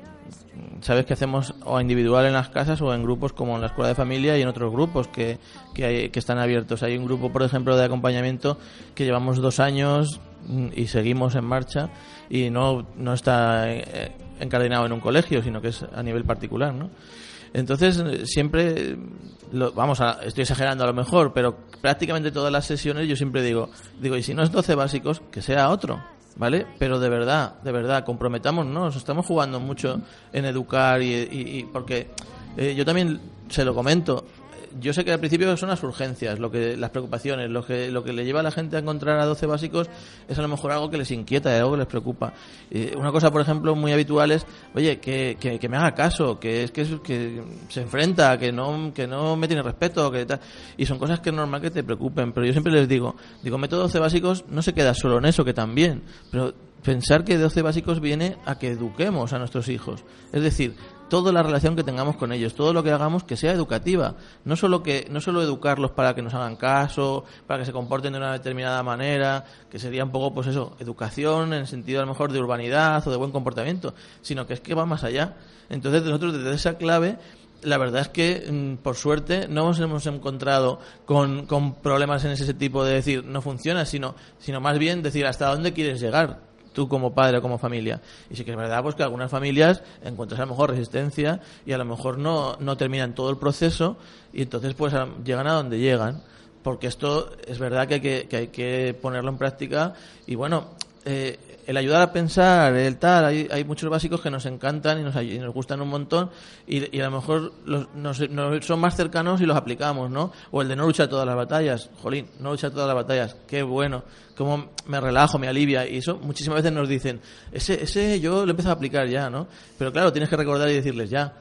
sabes que hacemos o individual en las casas o en grupos como en la escuela de familia y en otros grupos que, que, hay- que están abiertos. Hay un grupo, por ejemplo, de acompañamiento que llevamos dos años mm, y seguimos en marcha y no, no está eh, encadenado en un colegio, sino que es a nivel particular, ¿no? Entonces, siempre, eh, lo- vamos, a, estoy exagerando a lo mejor, pero prácticamente todas las sesiones yo siempre digo, digo, y si no es 12 básicos, que sea otro, ¿vale? Pero de verdad, de verdad, comprometámonos, estamos jugando mucho en educar y, y- y porque eh, yo también se lo comento, yo sé que al principio son las urgencias, lo que, las preocupaciones, lo que, lo que le lleva a la gente a encontrar a 12 básicos es a lo mejor algo que les inquieta, algo que les preocupa. Eh, una cosa, por ejemplo, muy habitual es, oye, que, que, que me haga caso, que es que, que se enfrenta, que no, que no me tiene respeto, que tal. Y son cosas que es normal que te preocupen, pero yo siempre les digo, digo, método 12 básicos no se queda solo en eso, que también, pero pensar que 12 básicos viene a que eduquemos a nuestros hijos. Es decir, toda la relación que tengamos con ellos, todo lo que hagamos que sea educativa, no solo que no solo educarlos para que nos hagan caso, para que se comporten de una determinada manera, que sería un poco pues eso, educación en el sentido a lo mejor de urbanidad o de buen comportamiento, sino que es que va más allá. Entonces, nosotros desde esa clave la verdad es que, mm, por suerte, no nos hemos encontrado con, con problemas en ese tipo de decir no funciona, sino, sino más bien decir hasta dónde quieres llegar tú como padre o como familia. Y sí que es verdad pues que algunas familias encuentras a lo mejor resistencia y a lo mejor no, no terminan todo el proceso y entonces pues llegan a donde llegan. Porque esto es verdad que hay que, que, hay que ponerlo en práctica y bueno, eh, el ayudar a pensar, el tal, hay, hay muchos básicos que nos encantan y nos, nos gustan un montón y, a lo mejor los, nos son más cercanos y los aplicamos, ¿no? O el de no luchar todas las batallas, jolín, no luchar todas las batallas, qué bueno, cómo me relajo, me alivia y eso muchísimas veces nos dicen, ese, ese yo lo empiezo a aplicar ya, ¿no? Pero claro, tienes que recordar y decirles ya.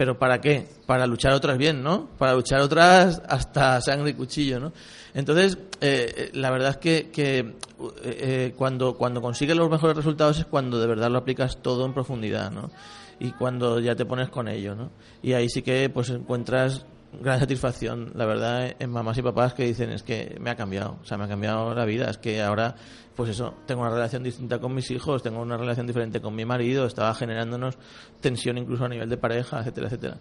¿Pero para qué? Para luchar otras bien, ¿no? Para luchar otras hasta sangre y cuchillo, ¿no? Entonces, eh, eh, la verdad es que, que eh, eh, cuando, cuando consigues los mejores resultados es cuando de verdad lo aplicas todo en profundidad, ¿no? Y cuando ya te pones con ello, ¿no? Y ahí sí que pues encuentras gran satisfacción, la verdad, en mamás y papás que dicen es que me ha cambiado, o sea, me ha cambiado la vida, es que ahora, pues eso, tengo una relación distinta con mis hijos, tengo una relación diferente con mi marido, estaba generándonos tensión incluso a nivel de pareja, etcétera, etcétera.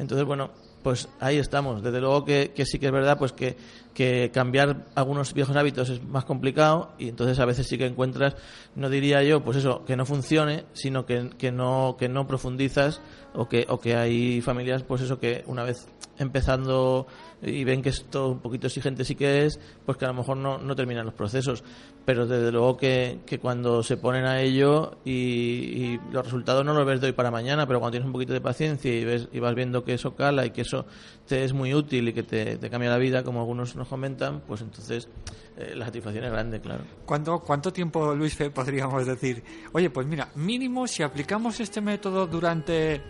Entonces, bueno, pues ahí estamos. Desde luego que, que sí que es verdad, pues que, que cambiar algunos viejos hábitos es más complicado y entonces a veces sí que encuentras, no diría yo, pues eso, que no funcione, sino que, que no, que no profundizas o que, o que hay familias, pues eso, que una vez empezando y ven que esto un poquito exigente sí que es, pues que a lo mejor no, no terminan los procesos. Pero desde luego que, que cuando se ponen a ello y, los resultados no los ves de hoy para mañana, pero cuando tienes un poquito de paciencia y, ves, y vas viendo que eso cala y que eso te es muy útil y que te, te cambia la vida, como algunos nos comentan, pues entonces eh, la satisfacción es grande, claro. ¿Cuánto, ¿Cuánto tiempo, Luis, [laughs] podríamos decir? Oye, pues mira, mínimo si aplicamos este método durante,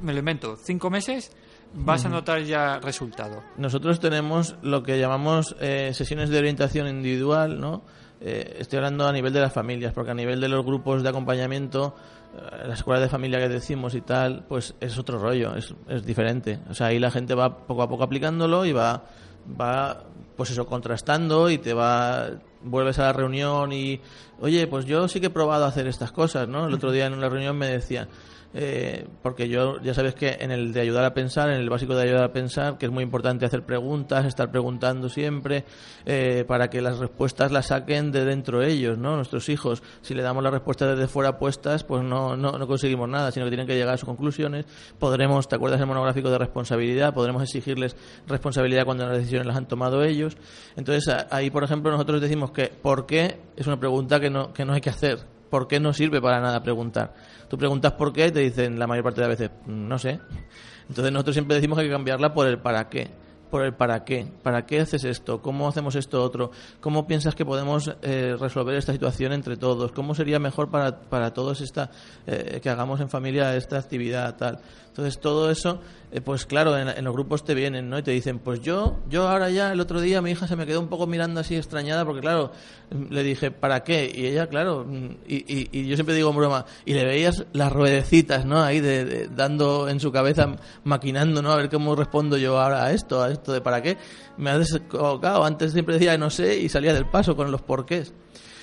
me lo invento, cinco meses, vas a notar ya resultado. Nosotros tenemos lo que llamamos eh, sesiones de orientación individual, ¿no? Eh, estoy hablando a nivel de las familias, porque a nivel de los grupos de acompañamiento, eh, la escuela de familia que decimos y tal, pues es otro rollo, es, es diferente. O sea, ahí la gente va poco a poco aplicándolo y va, va, pues eso, contrastando y te va, vuelves a la reunión y, oye, pues yo sí que he probado a hacer estas cosas, ¿no? El otro día en una reunión me decían, eh, porque yo ya sabes que en el de ayudar a pensar, en el básico de ayudar a pensar, que es muy importante hacer preguntas, estar preguntando siempre, eh, para que las respuestas las saquen de dentro de ellos, ¿no? Nuestros hijos, si le damos las respuestas desde fuera puestas, pues no, no, no conseguimos nada, sino que tienen que llegar a sus conclusiones. Podremos, ¿te acuerdas del monográfico de responsabilidad? Podremos exigirles responsabilidad cuando las decisiones las han tomado ellos. Entonces, ahí, por ejemplo, nosotros decimos que ¿por qué? es una pregunta que no, que no hay que hacer. ¿Por qué no sirve para nada preguntar? Tú preguntas por qué te dicen la mayor parte de las veces, "Mm, no sé. Entonces nosotros siempre decimos que hay que cambiarla por el para qué. Por el para qué. ¿Para qué haces esto? ¿Cómo hacemos esto otro? ¿Cómo piensas que podemos eh, resolver esta situación entre todos? ¿Cómo sería mejor para, para todos esta, eh, que hagamos en familia esta actividad tal? Entonces todo eso, eh, pues claro, en, los grupos te vienen, ¿no? Y te dicen, pues yo, yo ahora ya, el otro día mi hija se me quedó un poco mirando así extrañada porque claro, mm, le dije, ¿para qué? Y ella, claro, mm, y, y- yo siempre digo broma, y le veías las ruedecitas, ¿no? Ahí de, dando en su cabeza, maquinando, ¿no? A ver cómo respondo yo ahora a esto, a esto de para qué. Me ha descolocado, antes siempre decía no sé y salía del paso con los porqués.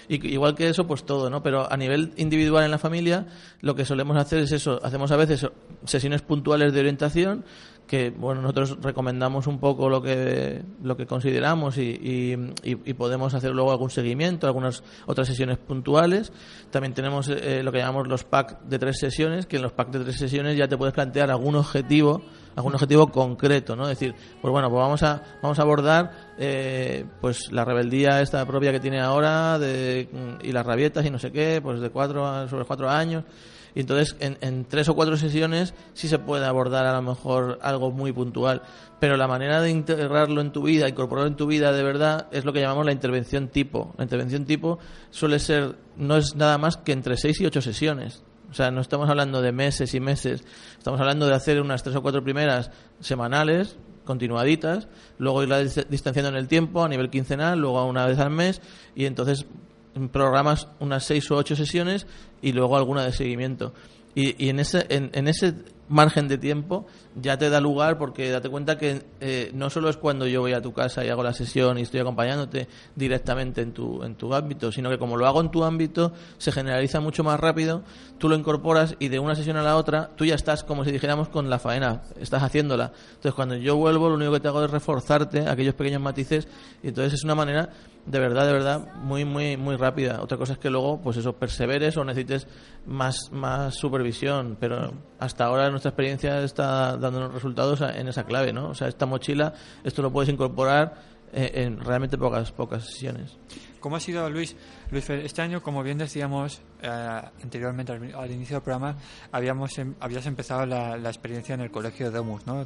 Y igual que eso, pues todo, ¿no? Pero a nivel individual en la familia, lo que solemos hacer es eso. Hacemos a veces sesiones puntuales de orientación, que, bueno, nosotros recomendamos un poco lo que, lo que consideramos y, y, podemos hacer luego algún seguimiento, algunas otras sesiones puntuales. También tenemos eh, lo que llamamos los packs de tres sesiones, que en los packs de tres sesiones ya te puedes plantear algún objetivo, algún objetivo concreto, ¿no? Es decir, pues bueno, pues vamos a, vamos a abordar eh, pues la rebeldía esta propia que tiene ahora de, y las rabietas y no sé qué, pues de cuatro sobre cuatro años. Y entonces en, en tres o cuatro sesiones sí se puede abordar a lo mejor algo muy puntual, pero la manera de integrarlo en tu vida, incorporarlo en tu vida de verdad, es lo que llamamos la intervención tipo. La intervención tipo suele ser, no es nada más que entre seis y ocho sesiones. O sea, no estamos hablando de meses y meses, estamos hablando de hacer unas tres o cuatro primeras semanales, continuaditas, luego irla dis- distanciando en el tiempo a nivel quincenal, luego una vez al mes, y entonces programas unas seis o ocho sesiones y luego alguna de seguimiento. Y, y en, ese, en ese margen de tiempo ya te da lugar porque date cuenta que eh, no solo es cuando yo voy a tu casa y hago la sesión y estoy acompañándote directamente en tu, en tu ámbito, sino que como lo hago en tu ámbito se generaliza mucho más rápido, tú lo incorporas y de una sesión a la otra tú ya estás como si dijéramos con la faena, estás haciéndola. Entonces cuando yo vuelvo lo único que te hago es reforzarte aquellos pequeños matices y entonces es una manera de verdad, de verdad, muy, muy, muy rápida. Otra cosa es que luego, pues eso, perseveres o necesites más, más supervisión, pero hasta ahora nuestra experiencia está dándonos resultados en esa clave, ¿no? O sea, esta mochila, esto lo puedes incorporar eh, en realmente pocas, pocas sesiones. ¿Cómo ha sido, Luis? Luis, este año, como bien decíamos eh, anteriormente al, al inicio del programa, habíamos em- habías empezado la, la experiencia en el colegio de Domus, ¿no?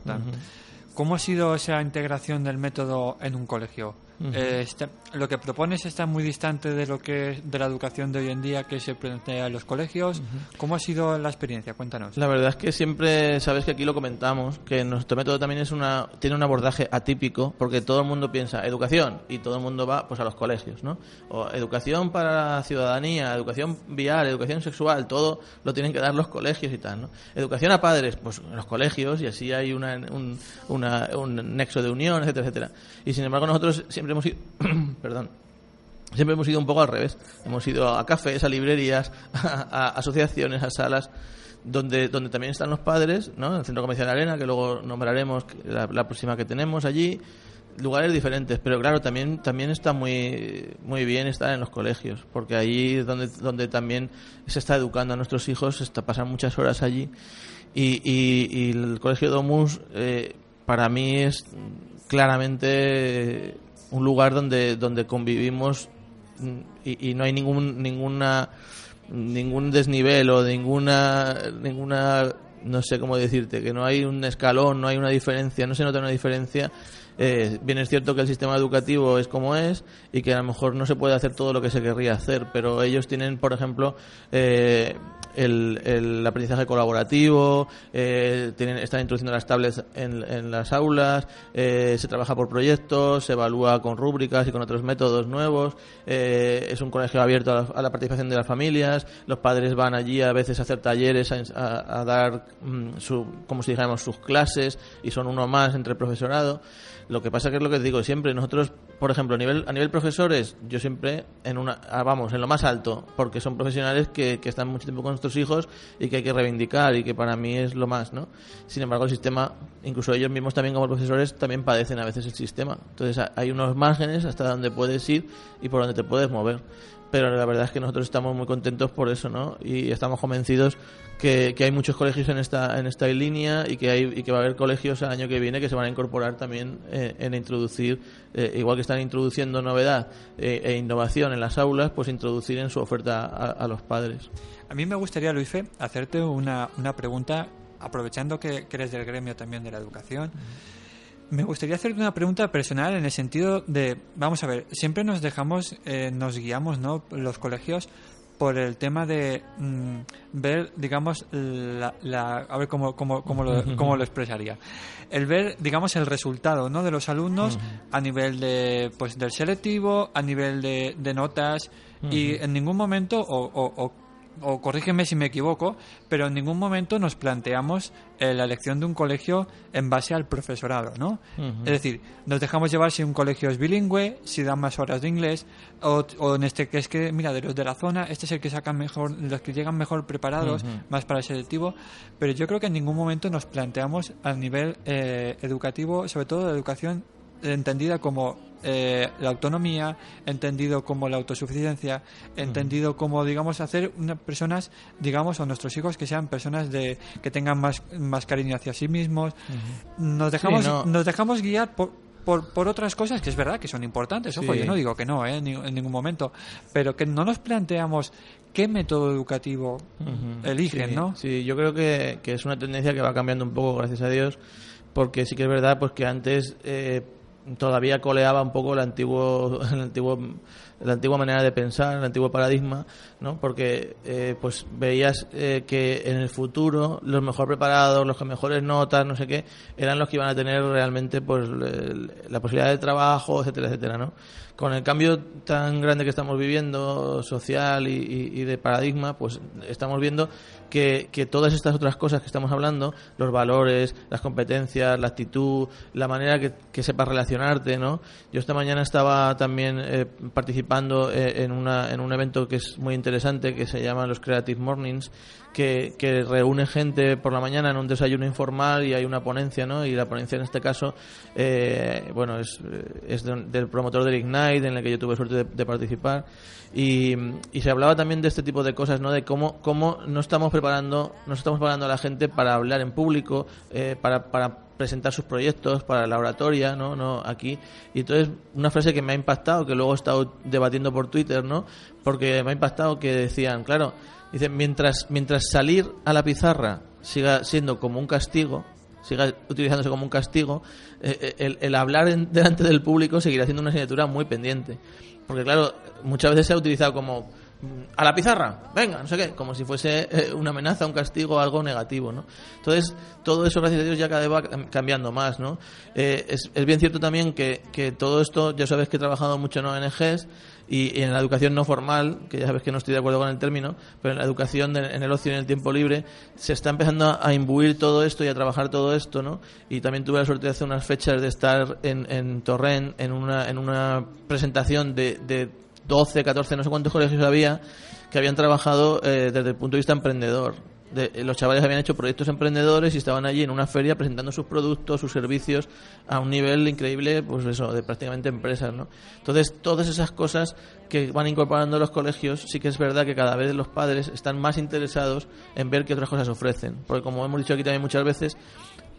¿Cómo ha sido esa integración del método en un colegio? Eh, está- lo que propones está muy distante de lo que es de la educación de hoy en día que se plantea en los colegios. ¿Cómo ha sido la experiencia? Cuéntanos. La verdad es que siempre, sabes que aquí lo comentamos, que nuestro método también es una, tiene un abordaje atípico, porque todo el mundo piensa educación y todo el mundo va pues a los colegios, ¿no? O educación para la ciudadanía, educación vial, educación sexual, todo lo tienen que dar los colegios y tal, ¿no? Educación a padres, pues en los colegios y así hay una, un, una- un nexo de unión, etcétera, etcétera. Y sin embargo nosotros siempre hemos ido, [clears throat] perdón, Siempre hemos ido un poco al revés. Hemos ido a cafés, a librerías, [laughs] a, asociaciones, a salas, donde, donde también están los padres, ¿no? En el Centro Comercial Arena, que luego nombraremos la, próxima que tenemos allí. Lugares diferentes, pero claro, también, también está muy, muy bien estar en los colegios, porque ahí es donde, donde también se está educando a nuestros hijos, se está, pasan muchas horas allí. Y el Colegio Domus, eh, para mí, es claramente un lugar donde, donde convivimos mm, y, y no hay ningún ninguna ningún desnivel o ninguna ninguna no sé cómo decirte que no hay un escalón no hay una diferencia no se nota una diferencia. Eh, bien es cierto que el sistema educativo es como es y que a lo mejor no se puede hacer todo lo que se querría hacer pero ellos tienen por ejemplo eh, el, el aprendizaje colaborativo, eh, tienen, están introduciendo las tablets en, en las aulas, eh, se trabaja por proyectos, se evalúa con rúbricas y con otros métodos nuevos, eh, es un colegio abierto a la, participación de las familias, los padres van allí a veces a hacer talleres, a dar, mm, su, como si dijéramos, sus clases y son uno más entre el profesorado. Lo que pasa que es lo que digo siempre, nosotros, por ejemplo, a nivel, a nivel profesores, yo siempre en una, ah, vamos, en lo más alto, porque son profesionales que, que están mucho tiempo con nuestros hijos y que hay que reivindicar y que para mí es lo más, ¿no? Sin embargo, el sistema, incluso ellos mismos también como profesores, también padecen a veces el sistema. Entonces ha- hay unos márgenes hasta donde puedes ir y por donde te puedes mover. Pero la verdad es que nosotros estamos muy contentos por eso, ¿no? Y estamos convencidos que, que hay muchos colegios en esta en esta línea y que hay y que va a haber colegios el año que viene que se van a incorporar también eh, en introducir eh, igual que están introduciendo novedad eh, e innovación en las aulas pues introducir en su oferta a, a los padres A mí me gustaría, Luisfe, hacerte una, una pregunta, aprovechando que, que eres del gremio también de la educación. Me gustaría hacerte una pregunta personal en el sentido de, vamos a ver, siempre nos dejamos, eh, nos guiamos, ¿no? Los colegios por el tema de mm, ver, digamos, la, la- a ver cómo, cómo, cómo, lo, cómo lo expresaría. El ver, digamos, el resultado, ¿no? De los alumnos a nivel de, pues, del selectivo, a nivel de, de notas y en ningún momento, o, o- o o corrígeme si me equivoco, pero en ningún momento nos planteamos eh, la elección de un colegio en base al profesorado, ¿no? Es decir, nos dejamos llevar si un colegio es bilingüe, si dan más horas de inglés, o, o en este que es que, mira, de los de la zona, este es el que sacan mejor, los que llegan mejor preparados, más para el selectivo, pero yo creo que en ningún momento nos planteamos a nivel eh, educativo, sobre todo de educación entendida como eh, la autonomía, entendido como la autosuficiencia, entendido como, digamos, hacer unas personas, digamos, o nuestros hijos que sean personas de que tengan más, más cariño hacia sí mismos. Nos dejamos, no. nos dejamos guiar por, por, por otras cosas que es verdad que son importantes. Ojo, Sí. yo no digo que no, ¿eh? Ni- en ningún momento. Pero que no nos planteamos qué método educativo eligen, sí, ¿no? Sí, yo creo que, que es una tendencia que va cambiando un poco, gracias a Dios, porque sí que es verdad pues que antes eh, todavía coleaba un poco el antiguo, [laughs] el antiguo, la antigua manera de pensar, el antiguo paradigma, ¿no? Porque eh, pues veías eh, que en el futuro los mejor preparados, los que mejores notas, no sé qué, eran los que iban a tener realmente pues la posibilidad de trabajo, etcétera, etcétera, ¿no? Con el cambio tan grande que estamos viviendo, social y, y- y de paradigma, pues estamos viendo que, que todas estas otras cosas que estamos hablando, los valores, las competencias, la actitud, la manera que, que sepas relacionarte, ¿no? Yo esta mañana estaba también eh, participando eh, en, una, en un evento que es muy interesante, que se llama los Creative Mornings, que, que reúne gente por la mañana en un desayuno informal y hay una ponencia, ¿no? Y la ponencia en este caso, eh, bueno, es, es de- del promotor del Ignite, en el que yo tuve suerte de, de participar. Y, y se hablaba también de este tipo de cosas, ¿no? De cómo, cómo no estamos preparando, no estamos preparando a la gente para hablar en público, eh, para, para presentar sus proyectos, para la oratoria, ¿no? no Aquí. Y entonces, una frase que me ha impactado, que luego he estado debatiendo por Twitter, ¿no? Porque me ha impactado que decían, claro, dicen, mientras, mientras salir a la pizarra siga siendo como un castigo, siga utilizándose como un castigo, eh, eh, el, el hablar en- delante del público seguirá siendo una asignatura muy pendiente. Porque claro, muchas veces se ha utilizado como a la pizarra, venga, no sé qué, como si fuese eh, una amenaza, un castigo, algo negativo, ¿no? Entonces, todo eso, gracias a Dios, ya cada vez va cam- cambiando más, ¿no? Eh, es, bien cierto también que, que todo esto, ya sabes que he trabajado mucho en ONGs y, en la educación no formal, que ya sabes que no estoy de acuerdo con el término, pero en la educación, en el ocio y en el tiempo libre, se está empezando a, imbuir todo esto y a trabajar todo esto, ¿no? Y también tuve la suerte de hacer unas fechas de estar en, en Torrent en una, en una presentación de 12, 14, no sé cuántos colegios había, que habían trabajado eh, desde el punto de vista emprendedor. De- eh, los chavales habían hecho proyectos emprendedores y estaban allí en una feria presentando sus productos, sus servicios a un nivel increíble, pues eso, de prácticamente empresas, ¿no? Entonces, todas esas cosas que van incorporando los colegios, sí que es verdad que cada vez los padres están más interesados en ver qué otras cosas ofrecen. Porque como hemos dicho aquí también muchas veces,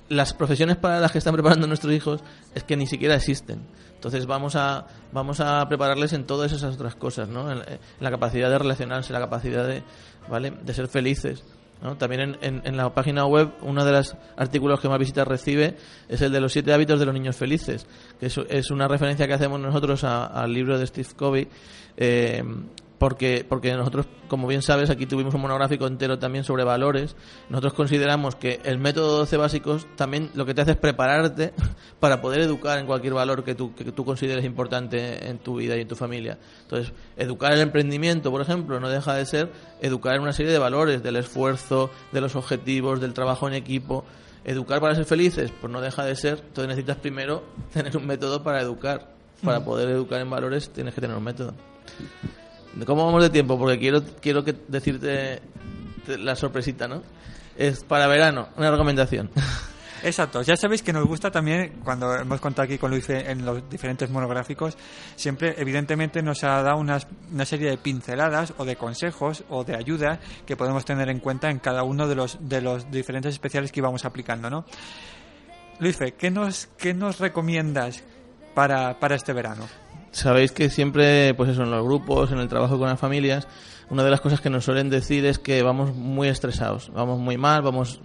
las profesiones para las que están preparando nuestros hijos es que ni siquiera existen. Entonces vamos a vamos a prepararles en todas esas otras cosas, ¿no? En, la capacidad de relacionarse, la capacidad de, ¿vale? De ser felices. ¿no? También en, la página web, uno de los artículos que más visitas recibe es el de los siete hábitos de los niños felices, que es, una referencia que hacemos nosotros al libro de Steve Covey, eh, porque, porque nosotros, como bien sabes, aquí tuvimos un monográfico entero también sobre valores. Nosotros consideramos que el método 12 básicos también lo que te hace es prepararte [laughs] para poder educar en cualquier valor que tú, que tú consideres importante en tu vida y en tu familia. Entonces, educar el emprendimiento, por ejemplo, no deja de ser educar en una serie de valores, del esfuerzo, de los objetivos, del trabajo en equipo. Educar para ser felices, pues no deja de ser. Entonces necesitas primero [laughs] tener un método para educar. Para poder educar en valores tienes que tener un método. ¿Cómo vamos de tiempo? Porque quiero, quiero que decirte te- la sorpresita, ¿no? Es para verano, una recomendación. [laughs] Exacto, ya sabéis que nos gusta también, cuando hemos contado aquí con Luis en los diferentes monográficos, siempre evidentemente nos ha dado unas, una serie de pinceladas o de consejos o de ayuda que podemos tener en cuenta en cada uno de los, de los diferentes especiales que íbamos aplicando, ¿no? Luisfe, ¿qué nos, qué nos recomiendas para, para este verano? Sabéis que siempre, pues eso, en los grupos, en el trabajo con las familias, una de las cosas que nos suelen decir es que vamos muy estresados, vamos muy mal, vamos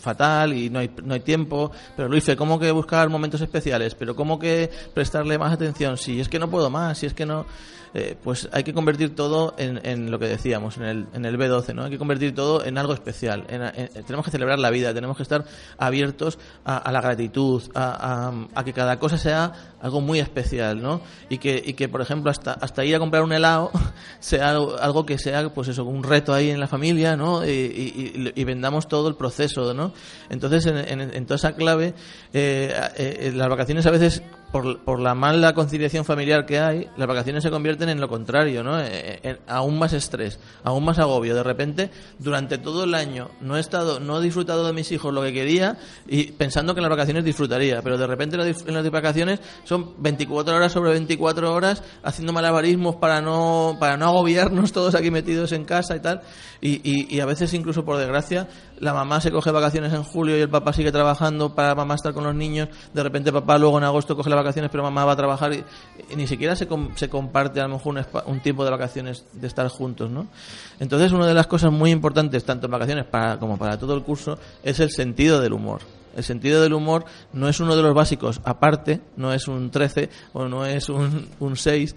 fatal y no hay, no hay tiempo. Pero Luis, ¿cómo que buscar momentos especiales? ¿Pero cómo que prestarle más atención? Si es que no puedo más, si es que no... eh, pues hay que convertir todo en, en lo que decíamos, en el, en el B12, ¿no? Hay que convertir todo en algo especial. En- en- tenemos que celebrar la vida, tenemos que estar abiertos a, la gratitud, a, que cada cosa sea algo muy especial, ¿no? Y que, y que por ejemplo, hasta, hasta ir a comprar un helado [laughs] sea algo, que sea, pues eso, un reto ahí en la familia, ¿no? Y, vendamos todo el proceso, ¿no? Entonces, en, en- en toda esa clave, eh, eh, las vacaciones a veces por, por la mala conciliación familiar que hay, las vacaciones se convierten en lo contrario, ¿no? Eh, en aún más estrés, aún más agobio. De repente, durante todo el año no he estado, no he disfrutado de mis hijos lo que quería y pensando que en las vacaciones disfrutaría, pero de repente en las vacaciones son 24 horas sobre 24 horas haciendo malabarismos para no para no agobiarnos [laughs] todos aquí metidos en casa y tal. Y, y, y a veces incluso por desgracia la mamá se coge vacaciones en julio y el papá sigue trabajando para mamá estar con los niños. De repente papá luego en agosto coge las vacaciones, pero mamá va a trabajar y, ni siquiera se, com- se comparte a lo mejor un, un tiempo de vacaciones de estar juntos, ¿no? Entonces, una de las cosas muy importantes, tanto en vacaciones para, como para todo el curso, es el sentido del humor. El sentido del humor no es uno de los básicos aparte, no es un 13 o no es un, un 6,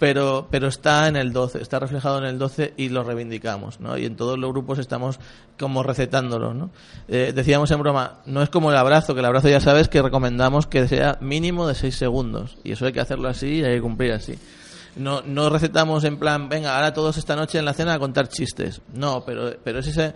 pero, pero está en el 12, está reflejado en el 12 y lo reivindicamos, ¿no? Y en todos los grupos estamos como recetándolo, ¿no? Eh, decíamos en broma, no es como el abrazo, que el abrazo ya sabes que recomendamos que sea mínimo de 6 segundos, y eso hay que hacerlo así y hay que cumplir así. No, no recetamos en plan, venga, ahora todos esta noche en la cena a contar chistes. No, pero, pero es ese,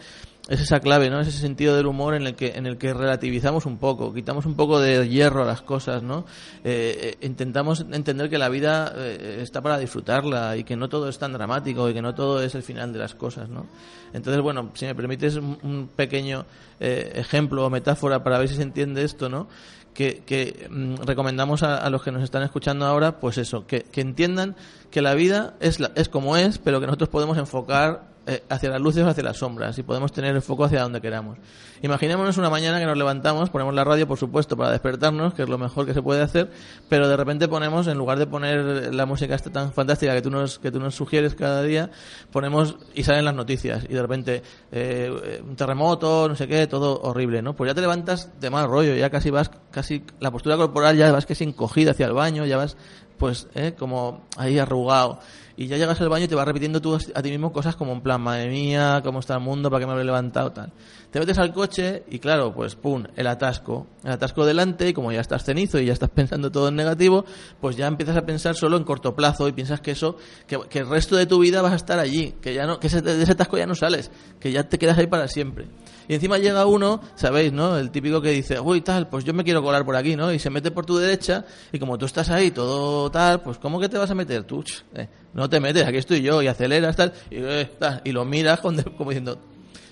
es esa clave, ¿no? Ese sentido del humor en el que, en el que relativizamos un poco, quitamos un poco de hierro a las cosas, ¿no? Eh, eh, intentamos entender que la vida eh, está para disfrutarla y que no todo es tan dramático y que no todo es el final de las cosas, ¿no? Entonces, bueno, si me permites un, pequeño eh, ejemplo o metáfora para ver si se entiende esto, ¿no? que, que, mm, recomendamos a, a los que nos están escuchando ahora, pues eso, que, que entiendan que la vida es, la- es como es, pero que nosotros podemos enfocar hacia las luces o hacia las sombras y podemos tener el foco hacia donde queramos. Imaginémonos una mañana que nos levantamos, ponemos la radio, por supuesto, para despertarnos, que es lo mejor que se puede hacer, pero de repente ponemos, en lugar de poner la música esta tan fantástica que tú nos, que tú nos sugieres cada día, ponemos y salen las noticias y de repente eh, eh, un terremoto, no sé qué, todo horrible, ¿no? Pues ya te levantas de mal rollo, ya casi vas, casi la postura corporal ya vas casi encogida hacia el baño, ya vas pues eh, como ahí arrugado y ya llegas al baño y te vas repitiendo tú a ti mismo cosas como en plan, madre mía, cómo está el mundo, para qué me habré levantado, tal. Te metes al coche y claro, pues pum, el atasco. El atasco delante y como ya estás cenizo y ya estás [laughs] pensando todo en negativo, pues ya empiezas a pensar solo en corto plazo y piensas que eso, que, el resto de tu vida vas a estar allí, que ya no, que ese- de ese atasco ya no sales, que ya te quedas ahí para siempre. Y encima llega uno, sabéis, ¿no? El típico que dice, uy, tal, pues yo me quiero colar por aquí, ¿no? Y se mete por tu derecha y como tú estás ahí todo tal, pues ¿cómo que te vas a meter tú? Eh, no te metes, aquí estoy yo y aceleras tal y, eh, y lo miras con- como diciendo,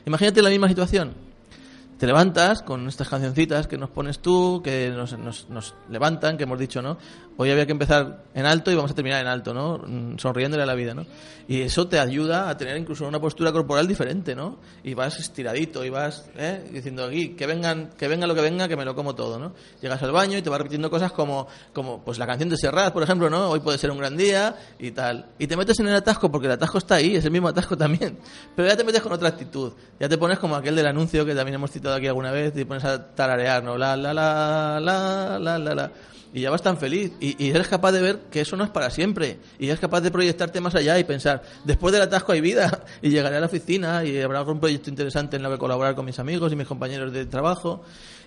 imagínate la misma situación. Te levantas con estas cancioncitas que nos pones tú, que nos, nos, nos levantan, que hemos dicho, ¿no? Hoy había que empezar en alto y vamos a terminar en alto, ¿no? Mm, Sonriéndole a la vida, ¿no? Y eso te ayuda a tener incluso una postura corporal diferente, ¿no? Y vas estiradito y vas, ¿eh? Diciendo aquí, que vengan, que venga lo que venga, que me lo como todo, ¿no? Llegas al baño y te vas repitiendo cosas como, como pues la canción de Serrat, por ejemplo, ¿no? Hoy puede ser un gran día y tal. Y te metes en el atasco porque el atasco está ahí, es el mismo atasco también. [laughs] Pero ya te metes con otra actitud. Ya te pones como aquel del anuncio que también hemos citado aquí alguna vez y pones a tararear, ¿no? La, la, la, la, la, la, la. Y ya vas tan feliz. Y, eres capaz de ver que eso no es para siempre. Y eres capaz de proyectarte más allá y pensar, después del atasco hay vida. [laughs] Y llegaré a la oficina y habrá algún proyecto interesante en lo que colaborar con mis amigos y mis compañeros de trabajo.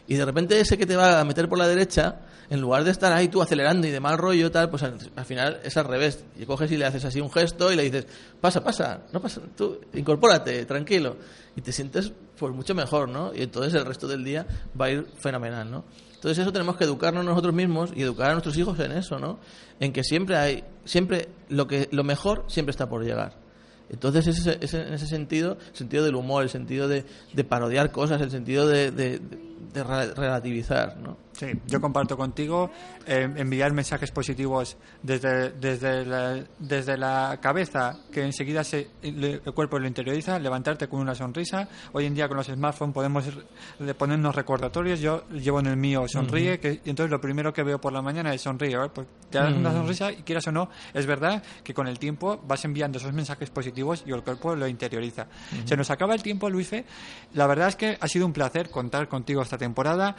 Y de repente ese que te va a meter por la derecha, en lugar de estar ahí tú acelerando y de mal rollo tal, pues al, al final es al revés. Y coges y le haces así un gesto y le dices, pasa, pasa, no pasa, tú incorpórate, tranquilo. Y te sientes pues mucho mejor, ¿no? Y entonces el resto del día va a ir fenomenal, ¿no? Entonces eso tenemos que educarnos nosotros mismos y educar a nuestros hijos en eso, ¿no? En que siempre hay, siempre lo que lo mejor siempre está por llegar. Entonces ese, ese- en ese sentido, el sentido del humor, el sentido de, de parodiar cosas, el sentido de re- relativizar, ¿no? Sí, yo comparto contigo eh, enviar mensajes positivos desde, desde, la, desde la cabeza, que enseguida se, el cuerpo lo interioriza, levantarte con una sonrisa. Hoy en día con los smartphones podemos ponernos recordatorios. Yo llevo en el mío sonríe, que, y entonces lo primero que veo por la mañana es sonríe. ¿eh? Pues te das una sonrisa y quieras o no, es verdad que con el tiempo vas enviando esos mensajes positivos y el cuerpo lo interioriza. Se nos acaba el tiempo, Luife. La verdad es que ha sido un placer contar contigo esta temporada.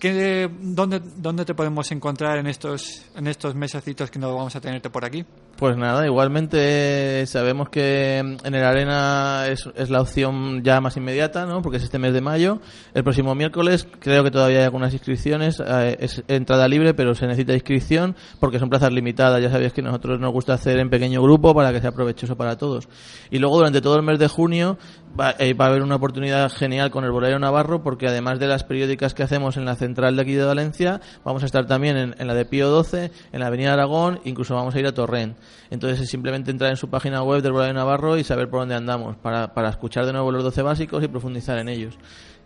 ¿Qué, dónde, ¿Dónde te podemos encontrar en estos, en estos mesecitos que no vamos a tenerte por aquí? Pues nada, igualmente sabemos que en el Arena es, es la opción ya más inmediata, ¿no? Porque es este mes de mayo. El próximo miércoles creo que todavía hay algunas inscripciones. eh, es entrada libre, pero se necesita inscripción porque son plazas limitadas. Ya sabéis que nosotros nos gusta hacer en pequeño grupo para que sea provechoso para todos. Y luego durante todo el mes de junio va, eh, va a haber una oportunidad genial con el Bolero Navarro porque además de las periódicas que hacemos en la central de aquí de Valencia, vamos a estar también en, la de Pío 12, en la Avenida Aragón, incluso vamos a ir a Torrent. Entonces es simplemente entrar en su página web del Bolero Navarro y saber por dónde andamos para, para escuchar de nuevo los 12 básicos y profundizar en ellos.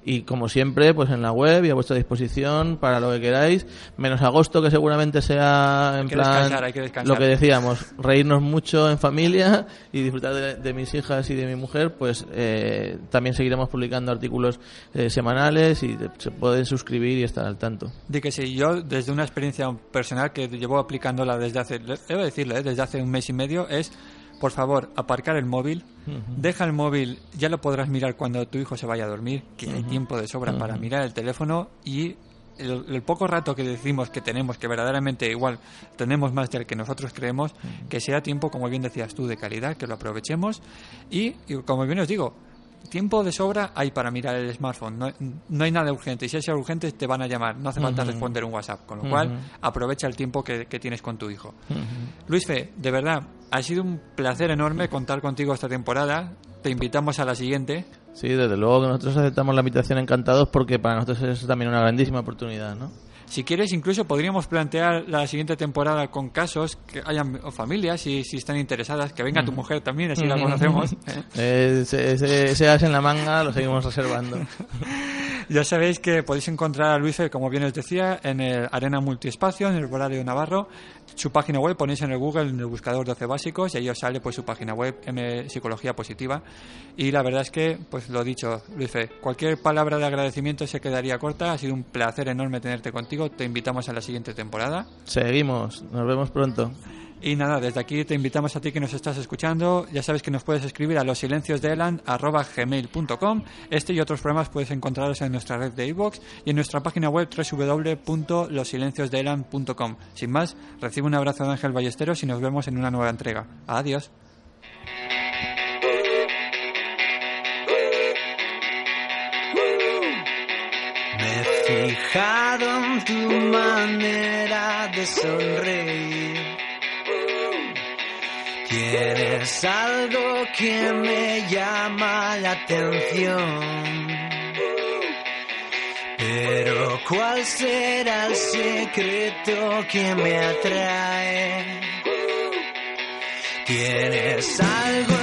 Y como siempre, pues en la web y a vuestra disposición para lo que queráis, menos agosto que seguramente sea en que plan descansar, hay que descansar. lo que decíamos, reírnos mucho en familia y disfrutar de, de mis hijas y de mi mujer, pues eh, también seguiremos publicando artículos eh, semanales y se pueden suscribir y estar al tanto. Di que sí, yo desde una experiencia personal que llevo aplicándola desde hace, debo decirlo, ¿eh? desde hace un mes y medio, es, por favor, aparcar el móvil, deja el móvil, ya lo podrás mirar cuando tu hijo se vaya a dormir, que hay tiempo de sobra para mirar el teléfono y el, el poco rato que decimos que tenemos, que verdaderamente igual tenemos más del que nosotros creemos, que sea tiempo, como bien decías tú, de calidad, que lo aprovechemos. Y, y como bien os digo, tiempo de sobra hay para mirar el smartphone. No, no hay nada urgente. Y si es urgente, te van a llamar. No hace falta responder un WhatsApp. Con lo cual, aprovecha el tiempo que, que tienes con tu hijo. Luis Fe, de verdad, ha sido un placer enorme contar contigo esta temporada. Te invitamos a la siguiente. Sí, desde luego que nosotros aceptamos la invitación encantados porque para nosotros es también una grandísima oportunidad, ¿no? Si quieres, incluso podríamos plantear la siguiente temporada con casos que hayan o familias, si, si están interesadas, que venga tu mujer también, así la conocemos. [laughs] ¿eh? Ese, ese, ese as en la manga lo seguimos reservando. [laughs] Ya sabéis que podéis encontrar a Luis, como bien os decía, en el Arena Multiespacio, en el Horario Navarro. Su página web ponéis en el Google, en el buscador 12 básicos, y ahí os sale pues su página web, M Psicología Positiva. Y la verdad es que, pues lo dicho, Luis, cualquier palabra de agradecimiento se quedaría corta. Ha sido un placer enorme tenerte contigo. Te invitamos a la siguiente temporada. Seguimos, nos vemos pronto. Y nada, desde aquí te invitamos a ti que nos estás escuchando. Ya sabes que nos puedes escribir a losilenciosdeelan.gmail.com Este y otros programas puedes encontrarlos en nuestra red de iVoox y en nuestra página web www.losilenciosdeelan.com Sin más, recibe un abrazo de Ángel Ballesteros y nos vemos en una nueva entrega. Adiós. Fijado en tu manera de sonreír. Tienes algo que me llama la atención. Pero ¿cuál será el secreto que me atrae? Tienes algo